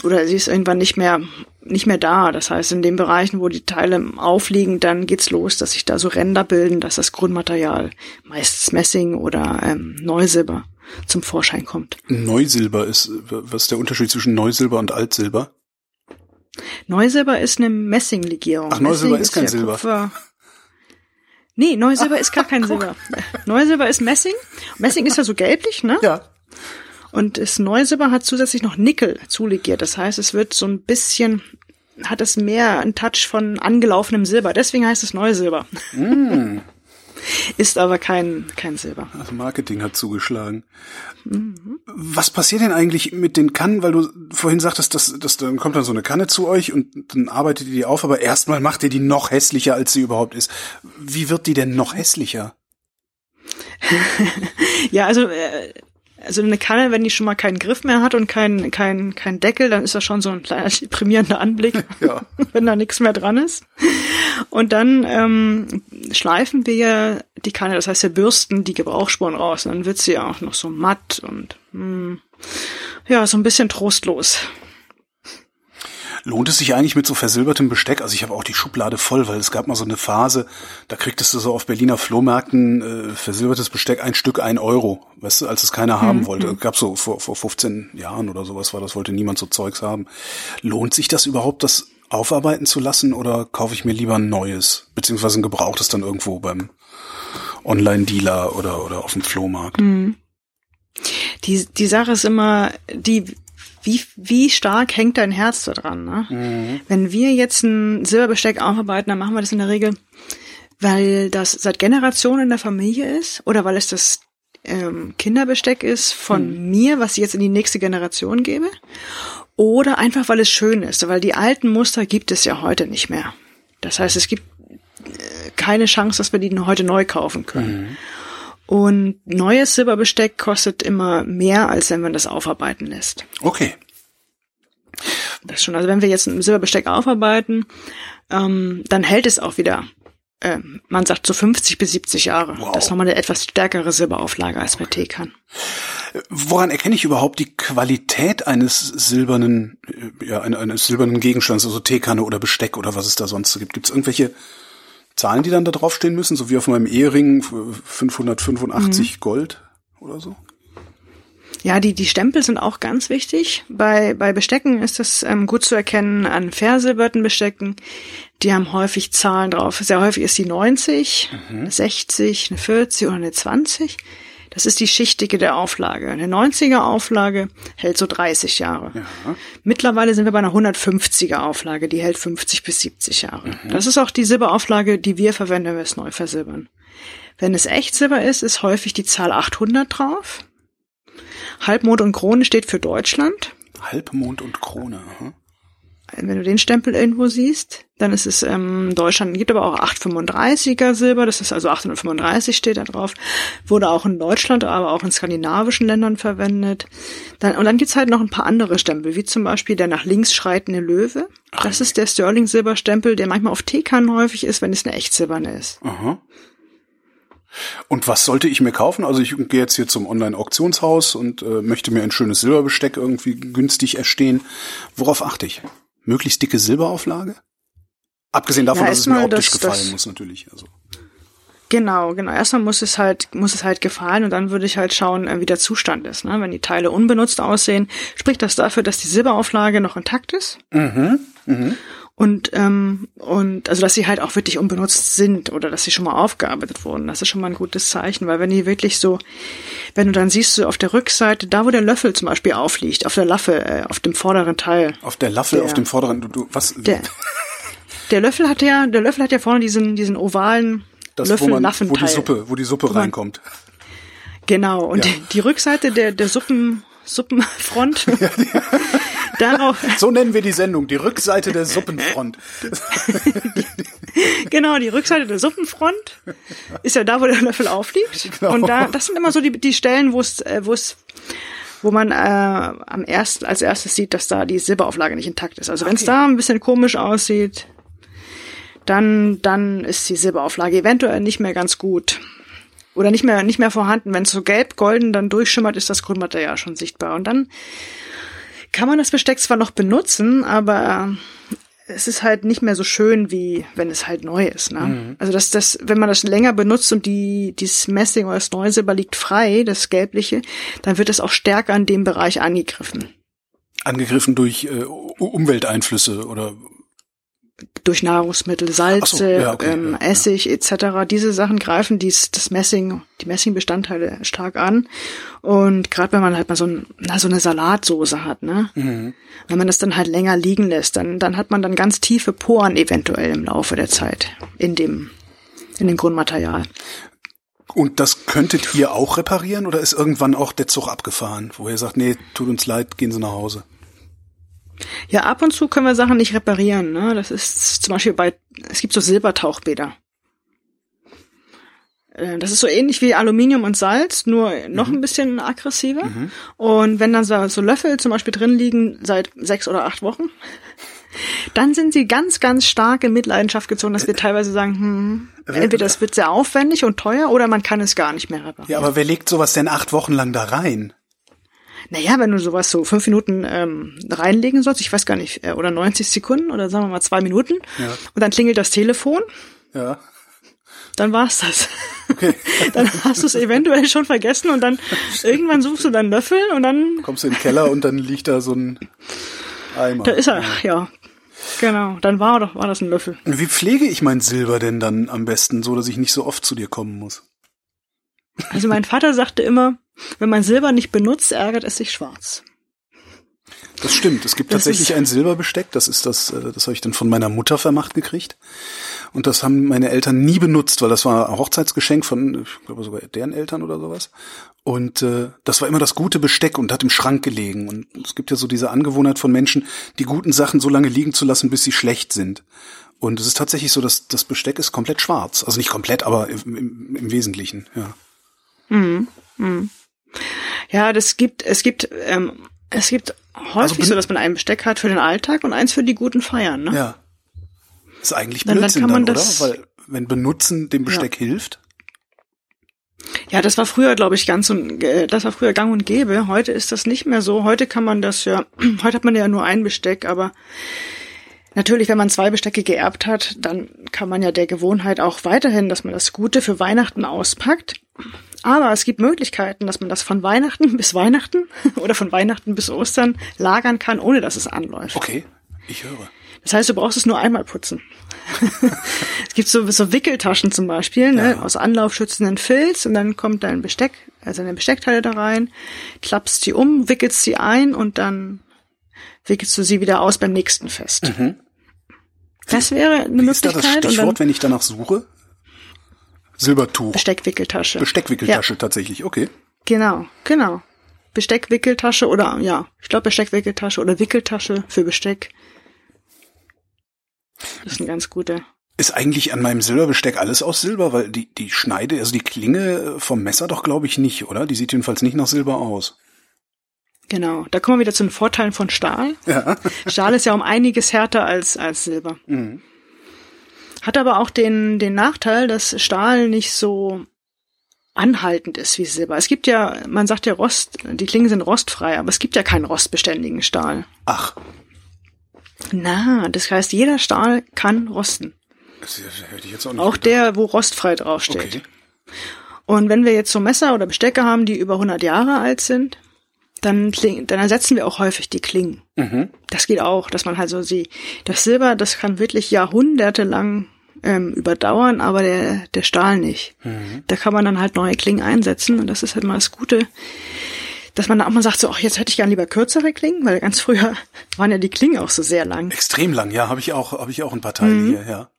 Oder sie ist irgendwann nicht mehr, nicht mehr da. Das heißt, in den Bereichen, wo die Teile aufliegen, dann geht's los, dass sich da so Ränder bilden, dass das Grundmaterial, meistens Messing oder ähm, Neusilber, zum Vorschein kommt. Neusilber ist, was ist der Unterschied zwischen Neusilber und Altsilber? Neusilber ist eine Messinglegierung. Ach, Neusilber Messing ist kein ja Silber. Kupfer. Nee, Neusilber ist gar kein Silber. Neusilber ist Messing. Messing ist ja so gelblich, ne? Ja. Und das Neusilber hat zusätzlich noch Nickel zulegiert. Das heißt, es wird so ein bisschen, hat es mehr einen Touch von angelaufenem Silber. Deswegen heißt es Neusilber. Mm. Ist aber kein, kein Silber. Das Marketing hat zugeschlagen. Was passiert denn eigentlich mit den Kannen? Weil du vorhin sagtest, dass, dass dann kommt dann so eine Kanne zu euch und dann arbeitet ihr die auf, aber erstmal macht ihr die noch hässlicher, als sie überhaupt ist. Wie wird die denn noch hässlicher? Ja, also, äh, also eine Kanne, wenn die schon mal keinen Griff mehr hat und kein, kein, kein Deckel, dann ist das schon so ein kleiner deprimierender Anblick, Ja. wenn da nichts mehr dran ist. Und dann ähm, schleifen wir die Kanne, das heißt wir bürsten die Gebrauchsspuren raus. Und dann wird sie auch noch so matt und mh, ja, so ein bisschen trostlos. Lohnt es sich eigentlich mit so versilbertem Besteck? Also ich habe auch die Schublade voll, weil es gab mal so eine Phase, da kriegtest du so auf Berliner Flohmärkten äh, versilbertes Besteck ein Stück ein Euro, weißt du, als es keiner haben wollte. Gab so vor, vor 15 Jahren oder sowas war das, wollte niemand so Zeugs haben. Lohnt sich das überhaupt, das aufarbeiten zu lassen oder kaufe ich mir lieber ein neues, beziehungsweise ein gebrauchtes dann irgendwo beim Online-Dealer oder, oder auf dem Flohmarkt? Die, die Sache ist immer, die, wie, wie stark hängt dein Herz da dran? Ne? Wenn wir jetzt ein Silberbesteck aufarbeiten, dann machen wir das in der Regel, weil das seit Generationen in der Familie ist oder weil es das ähm, Kinderbesteck ist von mir, was ich jetzt in die nächste Generation gebe. Oder einfach, weil es schön ist, weil die alten Muster gibt es ja heute nicht mehr. Das heißt, es gibt äh, keine Chance, dass wir die heute neu kaufen können. Und neues Silberbesteck kostet immer mehr, als wenn man das aufarbeiten lässt. Okay. Das schon. Also wenn wir jetzt ein Silberbesteck aufarbeiten, ähm, dann hält es auch wieder. Ähm, man sagt so 50 bis 70 Jahre. Wow. Das ist nochmal eine etwas stärkere Silberauflage als bei Tekan. Woran erkenne ich überhaupt die Qualität eines silbernen, äh, ja, eines, eines silbernen Gegenstands, also Teekanne oder Besteck oder was es da sonst so gibt? Gibt es irgendwelche Zahlen, die dann da draufstehen müssen, so wie auf meinem Ehering f- 585 Gold oder so? Ja, die, die Stempel sind auch ganz wichtig. Bei, bei Bestecken ist das ähm, gut zu erkennen an versilberten Bestecken. Die haben häufig Zahlen drauf. Sehr häufig ist die 90, eine 60, eine 40 oder eine 20. Das ist die Schichtdicke der Auflage. Eine 90er Auflage hält so 30 Jahre. Mittlerweile sind wir bei einer 150er Auflage, die hält 50 bis 70 Jahre. Das ist auch die Silberauflage, die wir verwenden, wenn wir es neu versilbern. Wenn es echt Silber ist, ist häufig die Zahl 800 drauf. Halbmond und Krone steht für Deutschland. Halbmond und Krone. aha. Wenn du den Stempel irgendwo siehst, dann ist es ähm, Deutschland, gibt aber auch 835er Silber, das ist also 835 steht da drauf, wurde auch in Deutschland, aber auch in skandinavischen Ländern verwendet. Dann, und dann gibt's halt noch ein paar andere Stempel, wie zum Beispiel der nach links schreitende Löwe. Das ist der Sterling Silberstempel, der manchmal auf Tekan häufig ist, wenn es eine echt silberne ist. Aha. Und was sollte ich mir kaufen? Also ich gehe jetzt hier zum Online-Auktionshaus und äh, möchte mir ein schönes Silberbesteck irgendwie günstig erstehen. Worauf achte ich? Möglichst dicke Silberauflage? Abgesehen davon, Ja, dass es mir optisch das- gefallen das- muss natürlich. Also Genau, genau. Erstmal muss es halt, muss es halt gefallen und dann würde ich halt schauen, äh, wie der Zustand ist. Ne? Wenn die Teile unbenutzt aussehen, spricht das dafür, dass die Silberauflage noch intakt ist. Und, ähm, und also dass sie halt auch wirklich unbenutzt sind oder dass sie schon mal aufgearbeitet wurden. Das ist schon mal ein gutes Zeichen, weil wenn die wirklich so, wenn du dann siehst, so auf der Rückseite, da wo der Löffel zum Beispiel aufliegt, auf der Laffe, äh, auf dem vorderen Teil, auf der Laffel, Der- auf dem vorderen, du, du was? der, der Löffel hat ja, der Löffel hat ja vorne diesen, diesen ovalen Das, Löffel wo, man, wo Laffenteil. die Suppe, wo die Suppe man- reinkommt. Genau. Und Ja. die, die Rückseite der, der Suppen, Suppenfront, darauf, So nennen wir die Sendung, die Rückseite der Suppenfront. genau, die Rückseite der Suppenfront ist ja da, wo der Löffel aufliegt. Genau. Und da, das sind immer so die, die Stellen, wo es, äh, wo es, wo man äh, am ersten, als erstes sieht, dass da die Silberauflage nicht intakt ist. Also wenn es Okay. da ein bisschen komisch aussieht, dann, dann ist die Silberauflage eventuell nicht mehr ganz gut. Oder nicht mehr, nicht mehr vorhanden. Wenn es so gelb-golden dann durchschimmert, ist das Grundmaterial schon sichtbar. Und dann kann man das Besteck zwar noch benutzen, aber es ist halt nicht mehr so schön, wie wenn es halt neu ist. Ne? Also das, das, wenn man das länger benutzt und die, dieses Messing oder das Neusilber liegt frei, das Gelbliche, dann wird es auch stärker in dem Bereich angegriffen. Angegriffen durch äh, Umwelteinflüsse oder Durch Nahrungsmittel, Salze, so, ja, okay, ähm, ja, ja. Essig etc. Diese Sachen greifen dies, das Messing, die Messingbestandteile stark an. Und gerade wenn man halt mal so, ein, na, so eine Salatsoße hat, ne? Mhm. Wenn man das dann halt länger liegen lässt, dann, dann hat man dann ganz tiefe Poren eventuell im Laufe der Zeit in dem, in dem Grundmaterial. Und das könntet ihr auch reparieren oder ist irgendwann auch der Zug abgefahren, wo ihr sagt, nee, tut uns leid, gehen Sie nach Hause? Ja, ab und zu können wir Sachen nicht reparieren. Ne? Das ist zum Beispiel bei, es gibt so Silbertauchbäder. Äh, Das ist so ähnlich wie Aluminium und Salz, nur noch ein bisschen aggressiver. Und wenn dann so, so Löffel zum Beispiel drin liegen seit sechs oder acht Wochen, dann sind sie ganz, ganz stark in Mitleidenschaft gezogen, dass wir teilweise sagen, hm, entweder es wird sehr aufwendig und teuer oder man kann es gar nicht mehr reparieren. Ja, aber wer legt sowas denn acht Wochen lang da rein? Naja, wenn du sowas so fünf Minuten ähm, reinlegen sollst, ich weiß gar nicht, äh, oder 90 Sekunden oder sagen wir mal zwei Minuten, Ja. und dann klingelt das Telefon, Ja. dann war's das. Okay. dann hast du es eventuell schon vergessen und dann irgendwann suchst du deinen Löffel und dann, Kommst du in den Keller und dann liegt da so ein Eimer. da ist er, ja. Genau, dann war doch, war das ein Löffel. Wie pflege ich mein Silber denn dann am besten, so dass ich nicht so oft zu dir kommen muss? Also mein Vater sagte immer, wenn man Silber nicht benutzt, ärgert es sich schwarz. Das stimmt. Es gibt Das tatsächlich ein Silberbesteck. Das ist das, äh, das habe ich dann von meiner Mutter vermacht gekriegt. Und das haben meine Eltern nie benutzt, weil das war ein Hochzeitsgeschenk von, ich glaube sogar deren Eltern oder sowas. Und äh, das war immer das gute Besteck und hat im Schrank gelegen. Und es gibt ja so diese Angewohnheit von Menschen, die guten Sachen so lange liegen zu lassen, bis sie schlecht sind. Und es ist tatsächlich so, dass das Besteck ist komplett schwarz. Also nicht komplett, aber im, im, im Wesentlichen, ja. Ja, das gibt, es gibt, ähm, es gibt häufig Also so, dass man ein Besteck hat für den Alltag und eins für die guten Feiern, ne? Ja. Ist eigentlich Dann- dann Blödsinn kann dann, man oder? das- Weil wenn Benutzen dem Besteck hilft. Ja, das war früher, glaube ich, ganz und äh, das war früher gang und gäbe. Heute ist das nicht mehr so. Heute kann man das ja, heute hat man ja nur ein Besteck, aber natürlich, wenn man zwei Bestecke geerbt hat, dann kann man ja der Gewohnheit auch weiterhin, dass man das Gute für Weihnachten auspackt. Aber es gibt Möglichkeiten, dass man das von Weihnachten bis Weihnachten oder von Weihnachten bis Ostern lagern kann, ohne dass es anläuft. Okay, ich höre. Das heißt, du brauchst es nur einmal putzen. es gibt so, so Wickeltaschen zum Beispiel, ne, Ja. aus anlaufschützenden Filz und dann kommt dein Besteck, also deine Besteckteile da rein, klappst die um, wickelst sie ein und dann wickelst du sie wieder aus beim nächsten Fest. Das wäre eine Mhm. Wie ist da das Möglichkeit und dann Stichwort, wenn ich danach suche? Silbertuch. Besteckwickeltasche. Besteckwickeltasche Ja, tatsächlich, okay. genau, genau. Besteckwickeltasche oder ja, ich glaube Besteckwickeltasche oder Wickeltasche für Besteck. Das ist ein ganz guter. Ist eigentlich an meinem Silberbesteck alles aus Silber, weil die, die Schneide, also die Klinge vom Messer doch glaube ich nicht, oder? Die sieht jedenfalls nicht nach Silber aus. Genau, da kommen wir wieder zu den Vorteilen von Stahl. Ja. Stahl ist ja um einiges härter als, als Silber. Hat aber auch den, den Nachteil, dass Stahl nicht so anhaltend ist wie Silber. Es gibt ja, man sagt ja Rost, die Klingen sind rostfrei, aber es gibt ja keinen rostbeständigen Stahl. Ach, Na, das heißt, jeder Stahl kann rosten. das hätte ich jetzt auch nicht Auch gedacht. der, wo rostfrei draufsteht. Okay. Und wenn wir jetzt so Messer oder Bestecke haben, die über 100 Jahre alt sind, dann, kling, dann ersetzen wir auch häufig die Klingen. Mhm. Das geht auch, dass man halt so sieht. Das Silber, das kann wirklich jahrhundertelang ähm, überdauern, aber der, der Stahl nicht. Da kann man dann halt neue Klingen einsetzen und das ist halt mal das Gute. dass man auch mal sagt, so, ach, jetzt hätte ich gern lieber kürzere Klingen, weil ganz früher waren ja die Klingen auch so sehr lang. Extrem lang, ja, habe ich auch, habe ich auch ein paar Teile mhm. hier, ja.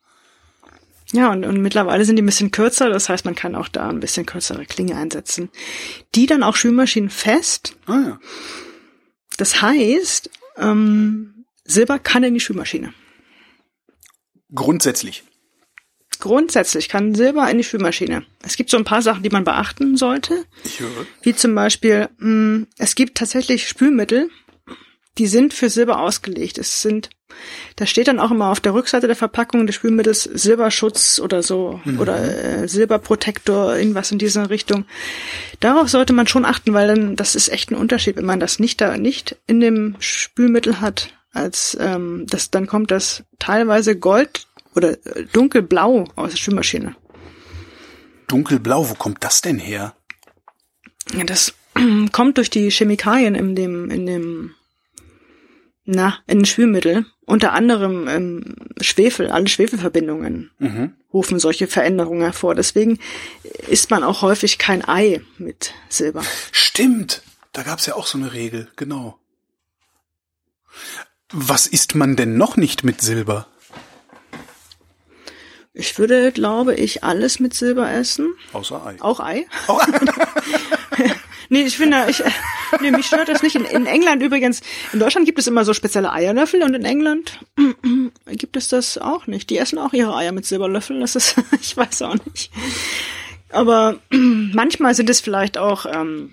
Ja, und, und mittlerweile sind die ein bisschen kürzer, das heißt, man kann auch da ein bisschen kürzere Klinge einsetzen. Die dann auch Spülmaschinen fest. Ah, ja. Das heißt, ähm, Silber kann in die Spülmaschine. Grundsätzlich. Grundsätzlich kann Silber in die Spülmaschine. Es gibt so ein paar Sachen, die man beachten sollte. Ich höre. Wie zum Beispiel, mh, mm, es gibt tatsächlich Spülmittel, die sind für Silber ausgelegt. Es sind, da steht dann auch immer auf der Rückseite der Verpackung des Spülmittels Silberschutz oder so mhm. oder äh, Silberprotektor, irgendwas in dieser Richtung. Darauf sollte man schon achten, weil dann das ist echt ein Unterschied, wenn man das nicht da nicht in dem Spülmittel hat, als ähm, das dann kommt das teilweise Gold oder äh, dunkelblau aus der Spülmaschine. Dunkelblau, wo kommt das denn her? Ja, das kommt durch die Chemikalien in dem in dem na, in Spülmittel, unter anderem ähm, Schwefel, alle Schwefelverbindungen mhm. rufen solche Veränderungen hervor. Deswegen isst man auch häufig kein Ei mit Silber. Stimmt, da gab's ja auch so eine Regel, genau. Was isst man denn noch nicht mit Silber? Ich würde, glaube ich, alles mit Silber essen. Außer Ei. Auch Ei. Auch nee, ich finde, ich, nee, mich stört das nicht. In, in, England übrigens, in Deutschland gibt es immer so spezielle Eierlöffel und in England gibt es das auch nicht. Die essen auch ihre Eier mit Silberlöffeln. Das ist, ich weiß auch nicht. Aber manchmal sind es vielleicht auch ähm,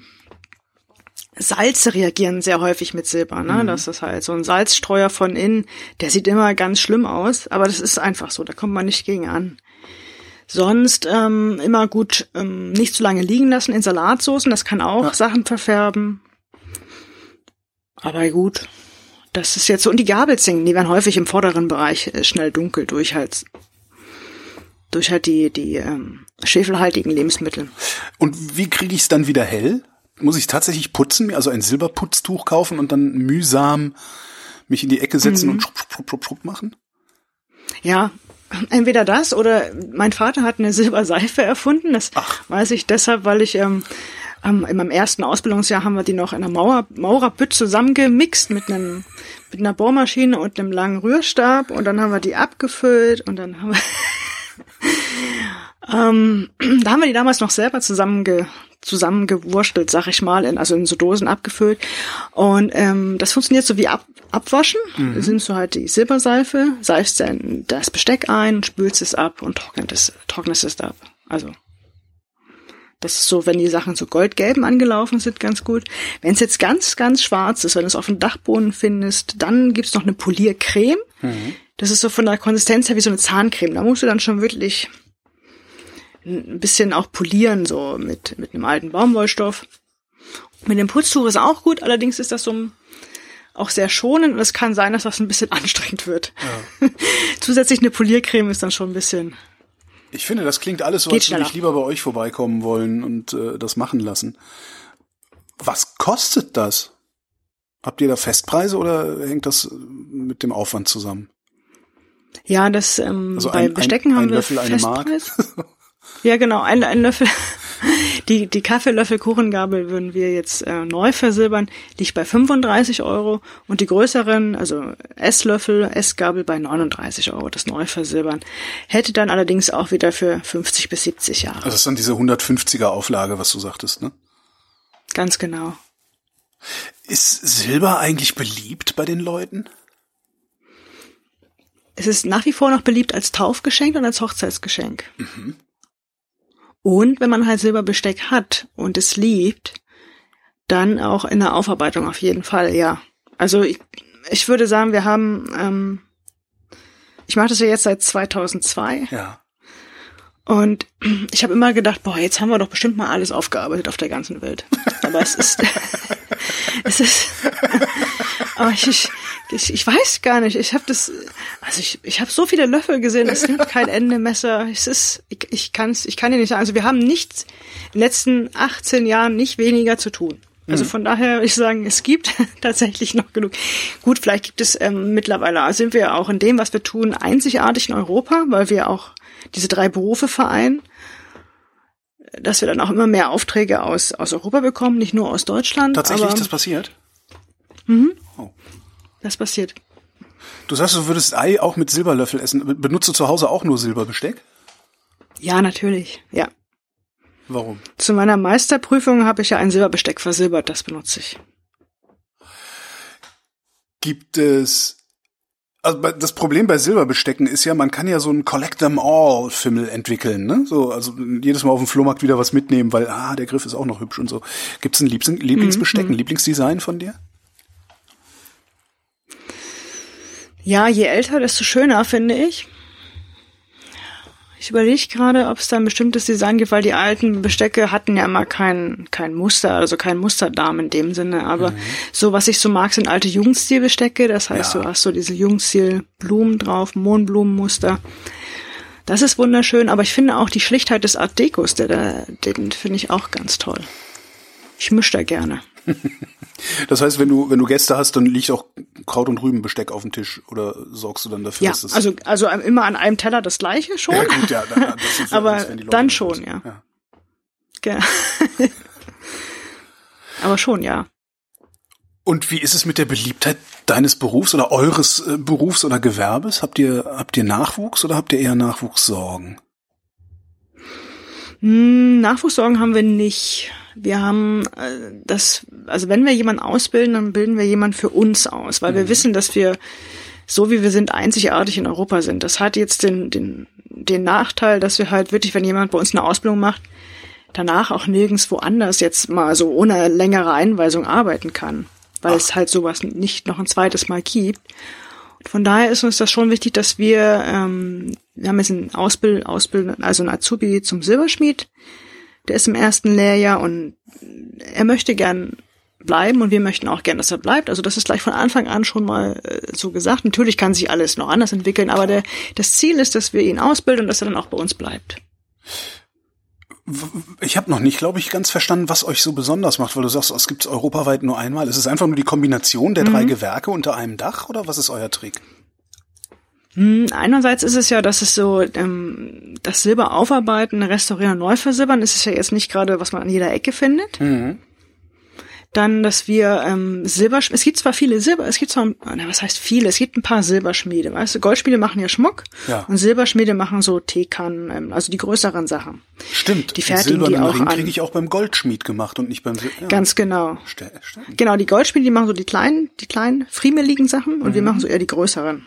Salze reagieren sehr häufig mit Silber. Ne? Mhm. Das ist halt so ein Salzstreuer von innen, der sieht immer ganz schlimm aus, aber das ist einfach so, da kommt man nicht gegen an. Sonst ähm, immer gut ähm, nicht zu lange liegen lassen in Salatsoßen, das kann auch ja. Sachen verfärben. Aber gut, das ist jetzt so. Und die Gabelzinken, die werden häufig im vorderen Bereich äh, schnell dunkel durch halt durch halt die die ähm, schwefelhaltigen Lebensmittel. Und wie kriege ich es dann wieder hell? Muss ich tatsächlich putzen, also ein Silberputztuch kaufen und dann mühsam mich in die Ecke setzen mhm. und schrupp, schrupp, schrupp, schrupp machen? Ja, entweder das oder mein Vater hat eine Silberseife erfunden. Das Ach. weiß ich deshalb, weil ich ähm, ähm, in meinem ersten Ausbildungsjahr haben wir die noch in einer Mauer, Maurerbütt zusammengemixt mit einem mit einer Bohrmaschine und einem langen Rührstab und dann haben wir die abgefüllt und dann haben wir ähm, da haben wir die damals noch selber zusammenge zusammengewurstelt, sag ich mal, in, also in so Dosen abgefüllt. Und ähm, das funktioniert so wie ab, Abwaschen. Mhm. Da nimmst du halt die Silberseife, seifst dann das Besteck ein, spülst es ab und trocknet es, trocknest es ab. Also das ist so, wenn die Sachen so goldgelben angelaufen sind, ganz gut. Wenn es jetzt ganz, ganz schwarz ist, wenn du es auf dem Dachboden findest, dann gibt's noch eine Poliercreme. Mhm. Das ist so von der Konsistenz her wie so eine Zahncreme. Da musst du dann schon wirklich ein bisschen auch polieren, so mit, mit einem alten Baumwollstoff. Mit dem Putztuch ist auch gut, allerdings ist das so auch sehr schonend und es kann sein, dass das ein bisschen anstrengend wird. Ja. Zusätzlich eine Poliercreme ist dann schon ein bisschen. Ich finde, das klingt alles so, als würde ich lieber bei euch vorbeikommen wollen und äh, das machen lassen. Was kostet das? Habt ihr da Festpreise oder hängt das mit dem Aufwand zusammen? Ja, das ähm, also bei ein, Bestecken ein, haben ein wir Löffel, Festpreis. Ja, genau, ein, ein Löffel. Die, die Kaffeelöffel-Kuchengabel würden wir jetzt äh, neu versilbern, liegt bei 35 Euro und die größeren, also Esslöffel, Essgabel bei 39 Euro, das neu versilbern. Hätte dann allerdings auch wieder für 50 bis 70 Jahre. Also das ist dann diese 150er Auflage, was du sagtest, ne? Ganz genau. Ist Silber eigentlich beliebt bei den Leuten? Es ist nach wie vor noch beliebt als Taufgeschenk und als Hochzeitsgeschenk. Mhm. Und wenn man halt Silberbesteck hat und es liebt, dann auch in der Aufarbeitung auf jeden Fall, ja. Also ich, ich würde sagen, wir haben, ähm, ich mache das ja jetzt seit 2002. Ja. Und ich habe immer gedacht, boah, jetzt haben wir doch bestimmt mal alles aufgearbeitet auf der ganzen Welt. Aber es ist, es ist, aber ich, ich, ich weiß gar nicht. Ich habe das, also ich, ich habe so viele Löffel gesehen. Es nimmt kein Ende Messer. Es ist, ich, ich kann's, ich kann dir nicht sagen. Also wir haben nichts in den letzten 18 Jahren nicht weniger zu tun. Also mhm. von daher würde ich sagen, es gibt tatsächlich noch genug. Gut, vielleicht gibt es ähm, mittlerweile, sind wir auch in dem, was wir tun, einzigartig in Europa, weil wir auch diese drei Berufe vereinen. dass wir dann auch immer mehr Aufträge aus, aus Europa bekommen, nicht nur aus Deutschland. Tatsächlich, aber das passiert? Das passiert. Du sagst, du würdest Ei auch mit Silberlöffel essen. Benutzt du zu Hause auch nur Silberbesteck? Ja, natürlich. Ja. Warum? Zu meiner Meisterprüfung habe ich ja ein Silberbesteck versilbert, das benutze ich. Gibt es also das Problem bei Silberbestecken ist ja, man kann ja so einen Collect them all Fimmel entwickeln, ne? So, also jedes Mal auf dem Flohmarkt wieder was mitnehmen, weil ah, der Griff ist auch noch hübsch und so. Gibt es ein Liebling Lieblingsbesteck, ein Lieblingsdesign von dir? Ja, je älter, desto schöner, finde ich. Ich überlege gerade, ob es da ein bestimmtes Design gibt, weil die alten Bestecke hatten ja immer kein, kein Muster, also kein Musterdarm in dem Sinne. Aber so, was ich so mag, sind alte Jugendstilbestecke. Das heißt, Ja. du hast so diese Jugendstil-Blumen drauf, Mohnblumenmuster. Das ist wunderschön, aber ich finde auch die Schlichtheit des Art Decos, der, da- den finde ich auch ganz toll. Ich mische da gerne. Das heißt, wenn du wenn du Gäste hast, dann liegt auch Kraut und Rübenbesteck auf dem Tisch oder sorgst du dann dafür, Ja, dass das also, also immer an einem Teller das gleiche schon. ja, gut, ja, dann, Aber Leute dann schon, ja. Ge- Aber schon, ja. Und wie ist es mit der Beliebtheit deines Berufs oder eures äh, Berufs oder Gewerbes? Habt ihr habt ihr Nachwuchs oder habt ihr eher Nachwuchssorgen? Hm, Nachwuchssorgen haben wir nicht. Wir haben äh, das, also wenn wir jemanden ausbilden, dann bilden wir jemanden für uns aus, weil wir wissen, dass wir so wie wir sind einzigartig in Europa sind. Das hat jetzt den, den, den Nachteil, dass wir halt wirklich, wenn jemand bei uns eine Ausbildung macht, danach auch nirgends woanders jetzt mal so ohne längere Einweisung arbeiten kann, weil es halt sowas nicht noch ein zweites Mal gibt. Und von daher ist uns das schon wichtig, dass wir, ähm, wir haben jetzt einen Ausbild, Ausbild, also einen Azubi zum Silberschmied, der ist im ersten Lehrjahr und er möchte gern bleiben und wir möchten auch gern, dass er bleibt. Also das ist gleich von Anfang an schon mal äh, so gesagt. Natürlich kann sich alles noch anders entwickeln, aber der, das Ziel ist, dass wir ihn ausbilden und dass er dann auch bei uns bleibt. Ich habe noch nicht, glaube ich, ganz verstanden, was euch so besonders macht, weil du sagst, es gibt europaweit nur einmal. Ist es einfach nur die Kombination der Mhm. drei Gewerke unter einem Dach oder was ist euer Trick? Hm, Einerseits ist es ja, dass es so ähm, das Silber aufarbeiten, restaurieren, neu versilbern, ist es ja jetzt nicht gerade, was man an jeder Ecke findet. Dann, dass wir ähm, Silber, es gibt zwar viele Silber, es gibt zwar, na, was heißt viele, es gibt ein paar Silberschmiede, weißt du, Goldschmiede machen ja Schmuck Ja. und Silberschmiede machen so Teekannen, ähm, also die größeren Sachen. Stimmt. Die fertigen die auch Ring kriege ich auch beim Goldschmied gemacht und nicht beim Sil ja. Ganz genau. Stimmt. Genau, die Goldschmiede, die machen so die kleinen, die kleinen, friemeligen Sachen und wir machen so eher die größeren.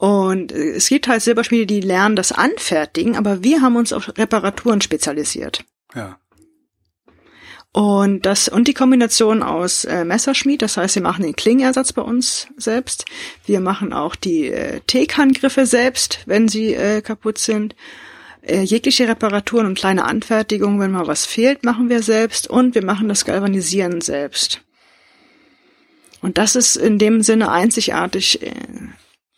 Und äh, es gibt halt Silberschmiede, die lernen das Anfertigen, aber wir haben uns auf Reparaturen spezialisiert. Ja. Und das und die Kombination aus äh, Messerschmied, das heißt, wir machen den Klingenersatz bei uns selbst. Wir machen auch die äh, Teekanngriffe selbst, wenn sie äh, kaputt sind. Äh, jegliche Reparaturen und kleine Anfertigungen, wenn mal was fehlt, machen wir selbst und wir machen das Galvanisieren selbst. Und das ist in dem Sinne einzigartig, äh,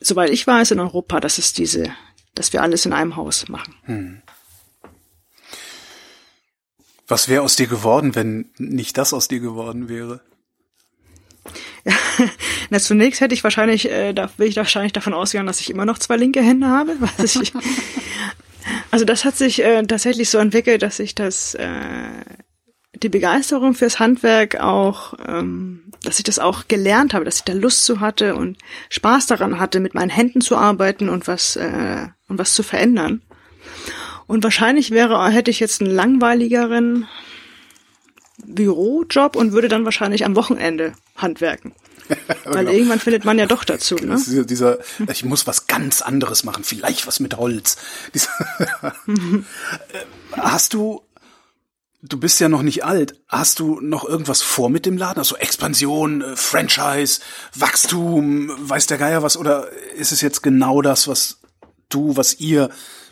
soweit ich weiß, in Europa, dass es diese, dass wir alles in einem Haus machen. Was wäre aus dir geworden, wenn nicht das aus dir geworden wäre? Na, zunächst hätte ich wahrscheinlich, äh, da will ich wahrscheinlich davon ausgehen, dass ich immer noch zwei linke Hände habe. Ich, also das hat sich äh, tatsächlich so entwickelt, dass ich das, äh, die Begeisterung fürs Handwerk auch, ähm, dass ich das auch gelernt habe, dass ich da Lust zu hatte und Spaß daran hatte, mit meinen Händen zu arbeiten und was äh, und was zu verändern. Und wahrscheinlich wäre, hätte ich jetzt einen langweiligeren Bürojob und würde dann wahrscheinlich am Wochenende handwerken. Weil irgendwann findet man ja doch dazu, ne? Ist dieser, ich muss was ganz anderes machen, vielleicht was mit Holz. Dieser, Äh, Hast du, du bist ja noch nicht alt, hast du noch irgendwas vor mit dem Laden? Also Expansion, äh, Franchise, Wachstum, weiß der Geier was? Oder ist es jetzt genau das, was du, was ihr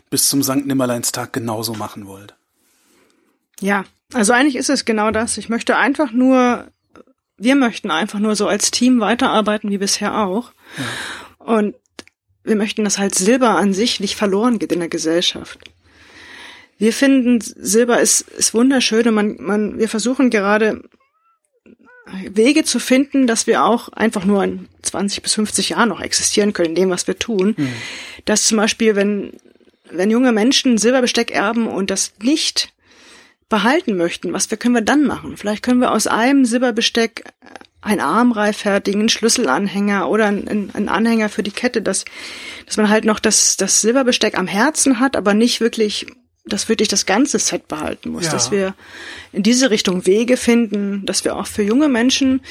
bis zum Sankt Nimmerleinstag genauso machen wollt? Ja, also eigentlich ist es genau das. Ich möchte einfach nur, wir möchten einfach nur so als Team weiterarbeiten wie bisher auch. Und wir möchten, dass halt Silber an sich nicht verloren geht in der Gesellschaft. Wir finden, Silber ist, ist wunderschön und man, man, wir versuchen gerade Wege zu finden, dass wir auch einfach nur in 20 bis 50 Jahren noch existieren können in dem, was wir tun. Dass zum Beispiel, wenn, wenn junge Menschen Silberbesteck erben und das nicht behalten möchten, was wir, können wir dann machen? Vielleicht können wir aus einem Silberbesteck ein Armreif fertigen, einen Schlüsselanhänger oder einen, einen Anhänger für die Kette, dass, dass man halt noch das, das Silberbesteck am Herzen hat, aber nicht wirklich, dass wirklich das ganze Set behalten muss, ja. dass wir in diese Richtung Wege finden, dass wir auch für junge Menschen,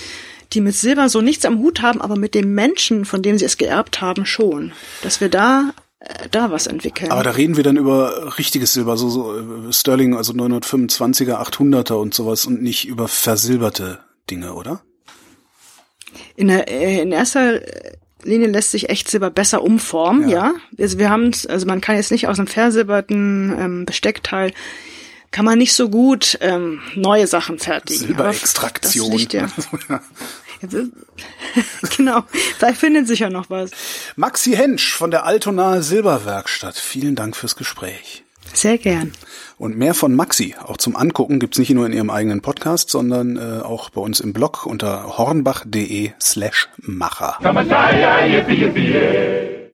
die mit Silber so nichts am Hut haben, aber mit dem Menschen, von dem sie es geerbt haben, schon, dass wir da äh, da was entwickeln. Aber da reden wir dann über richtiges Silber, so, so äh, Sterling, also 925er, 800er und sowas und nicht über versilberte Dinge, oder? In, der, äh, in erster Linie lässt sich Echtsilber besser umformen, ja. ja. Also wir haben also man kann jetzt nicht aus einem versilberten ähm, Besteckteil kann man nicht so gut ähm, neue Sachen fertigen. Silberextraktion. Ja. genau, da findet sich ja noch was. Maxi Hensch von der Altonaer Silberwerkstatt. Vielen Dank fürs Gespräch. Sehr gern. Und mehr von Maxi, auch zum Angucken, gibt's nicht nur in ihrem eigenen Podcast, sondern äh, auch bei uns im Blog unter hornbach.de slash Macher.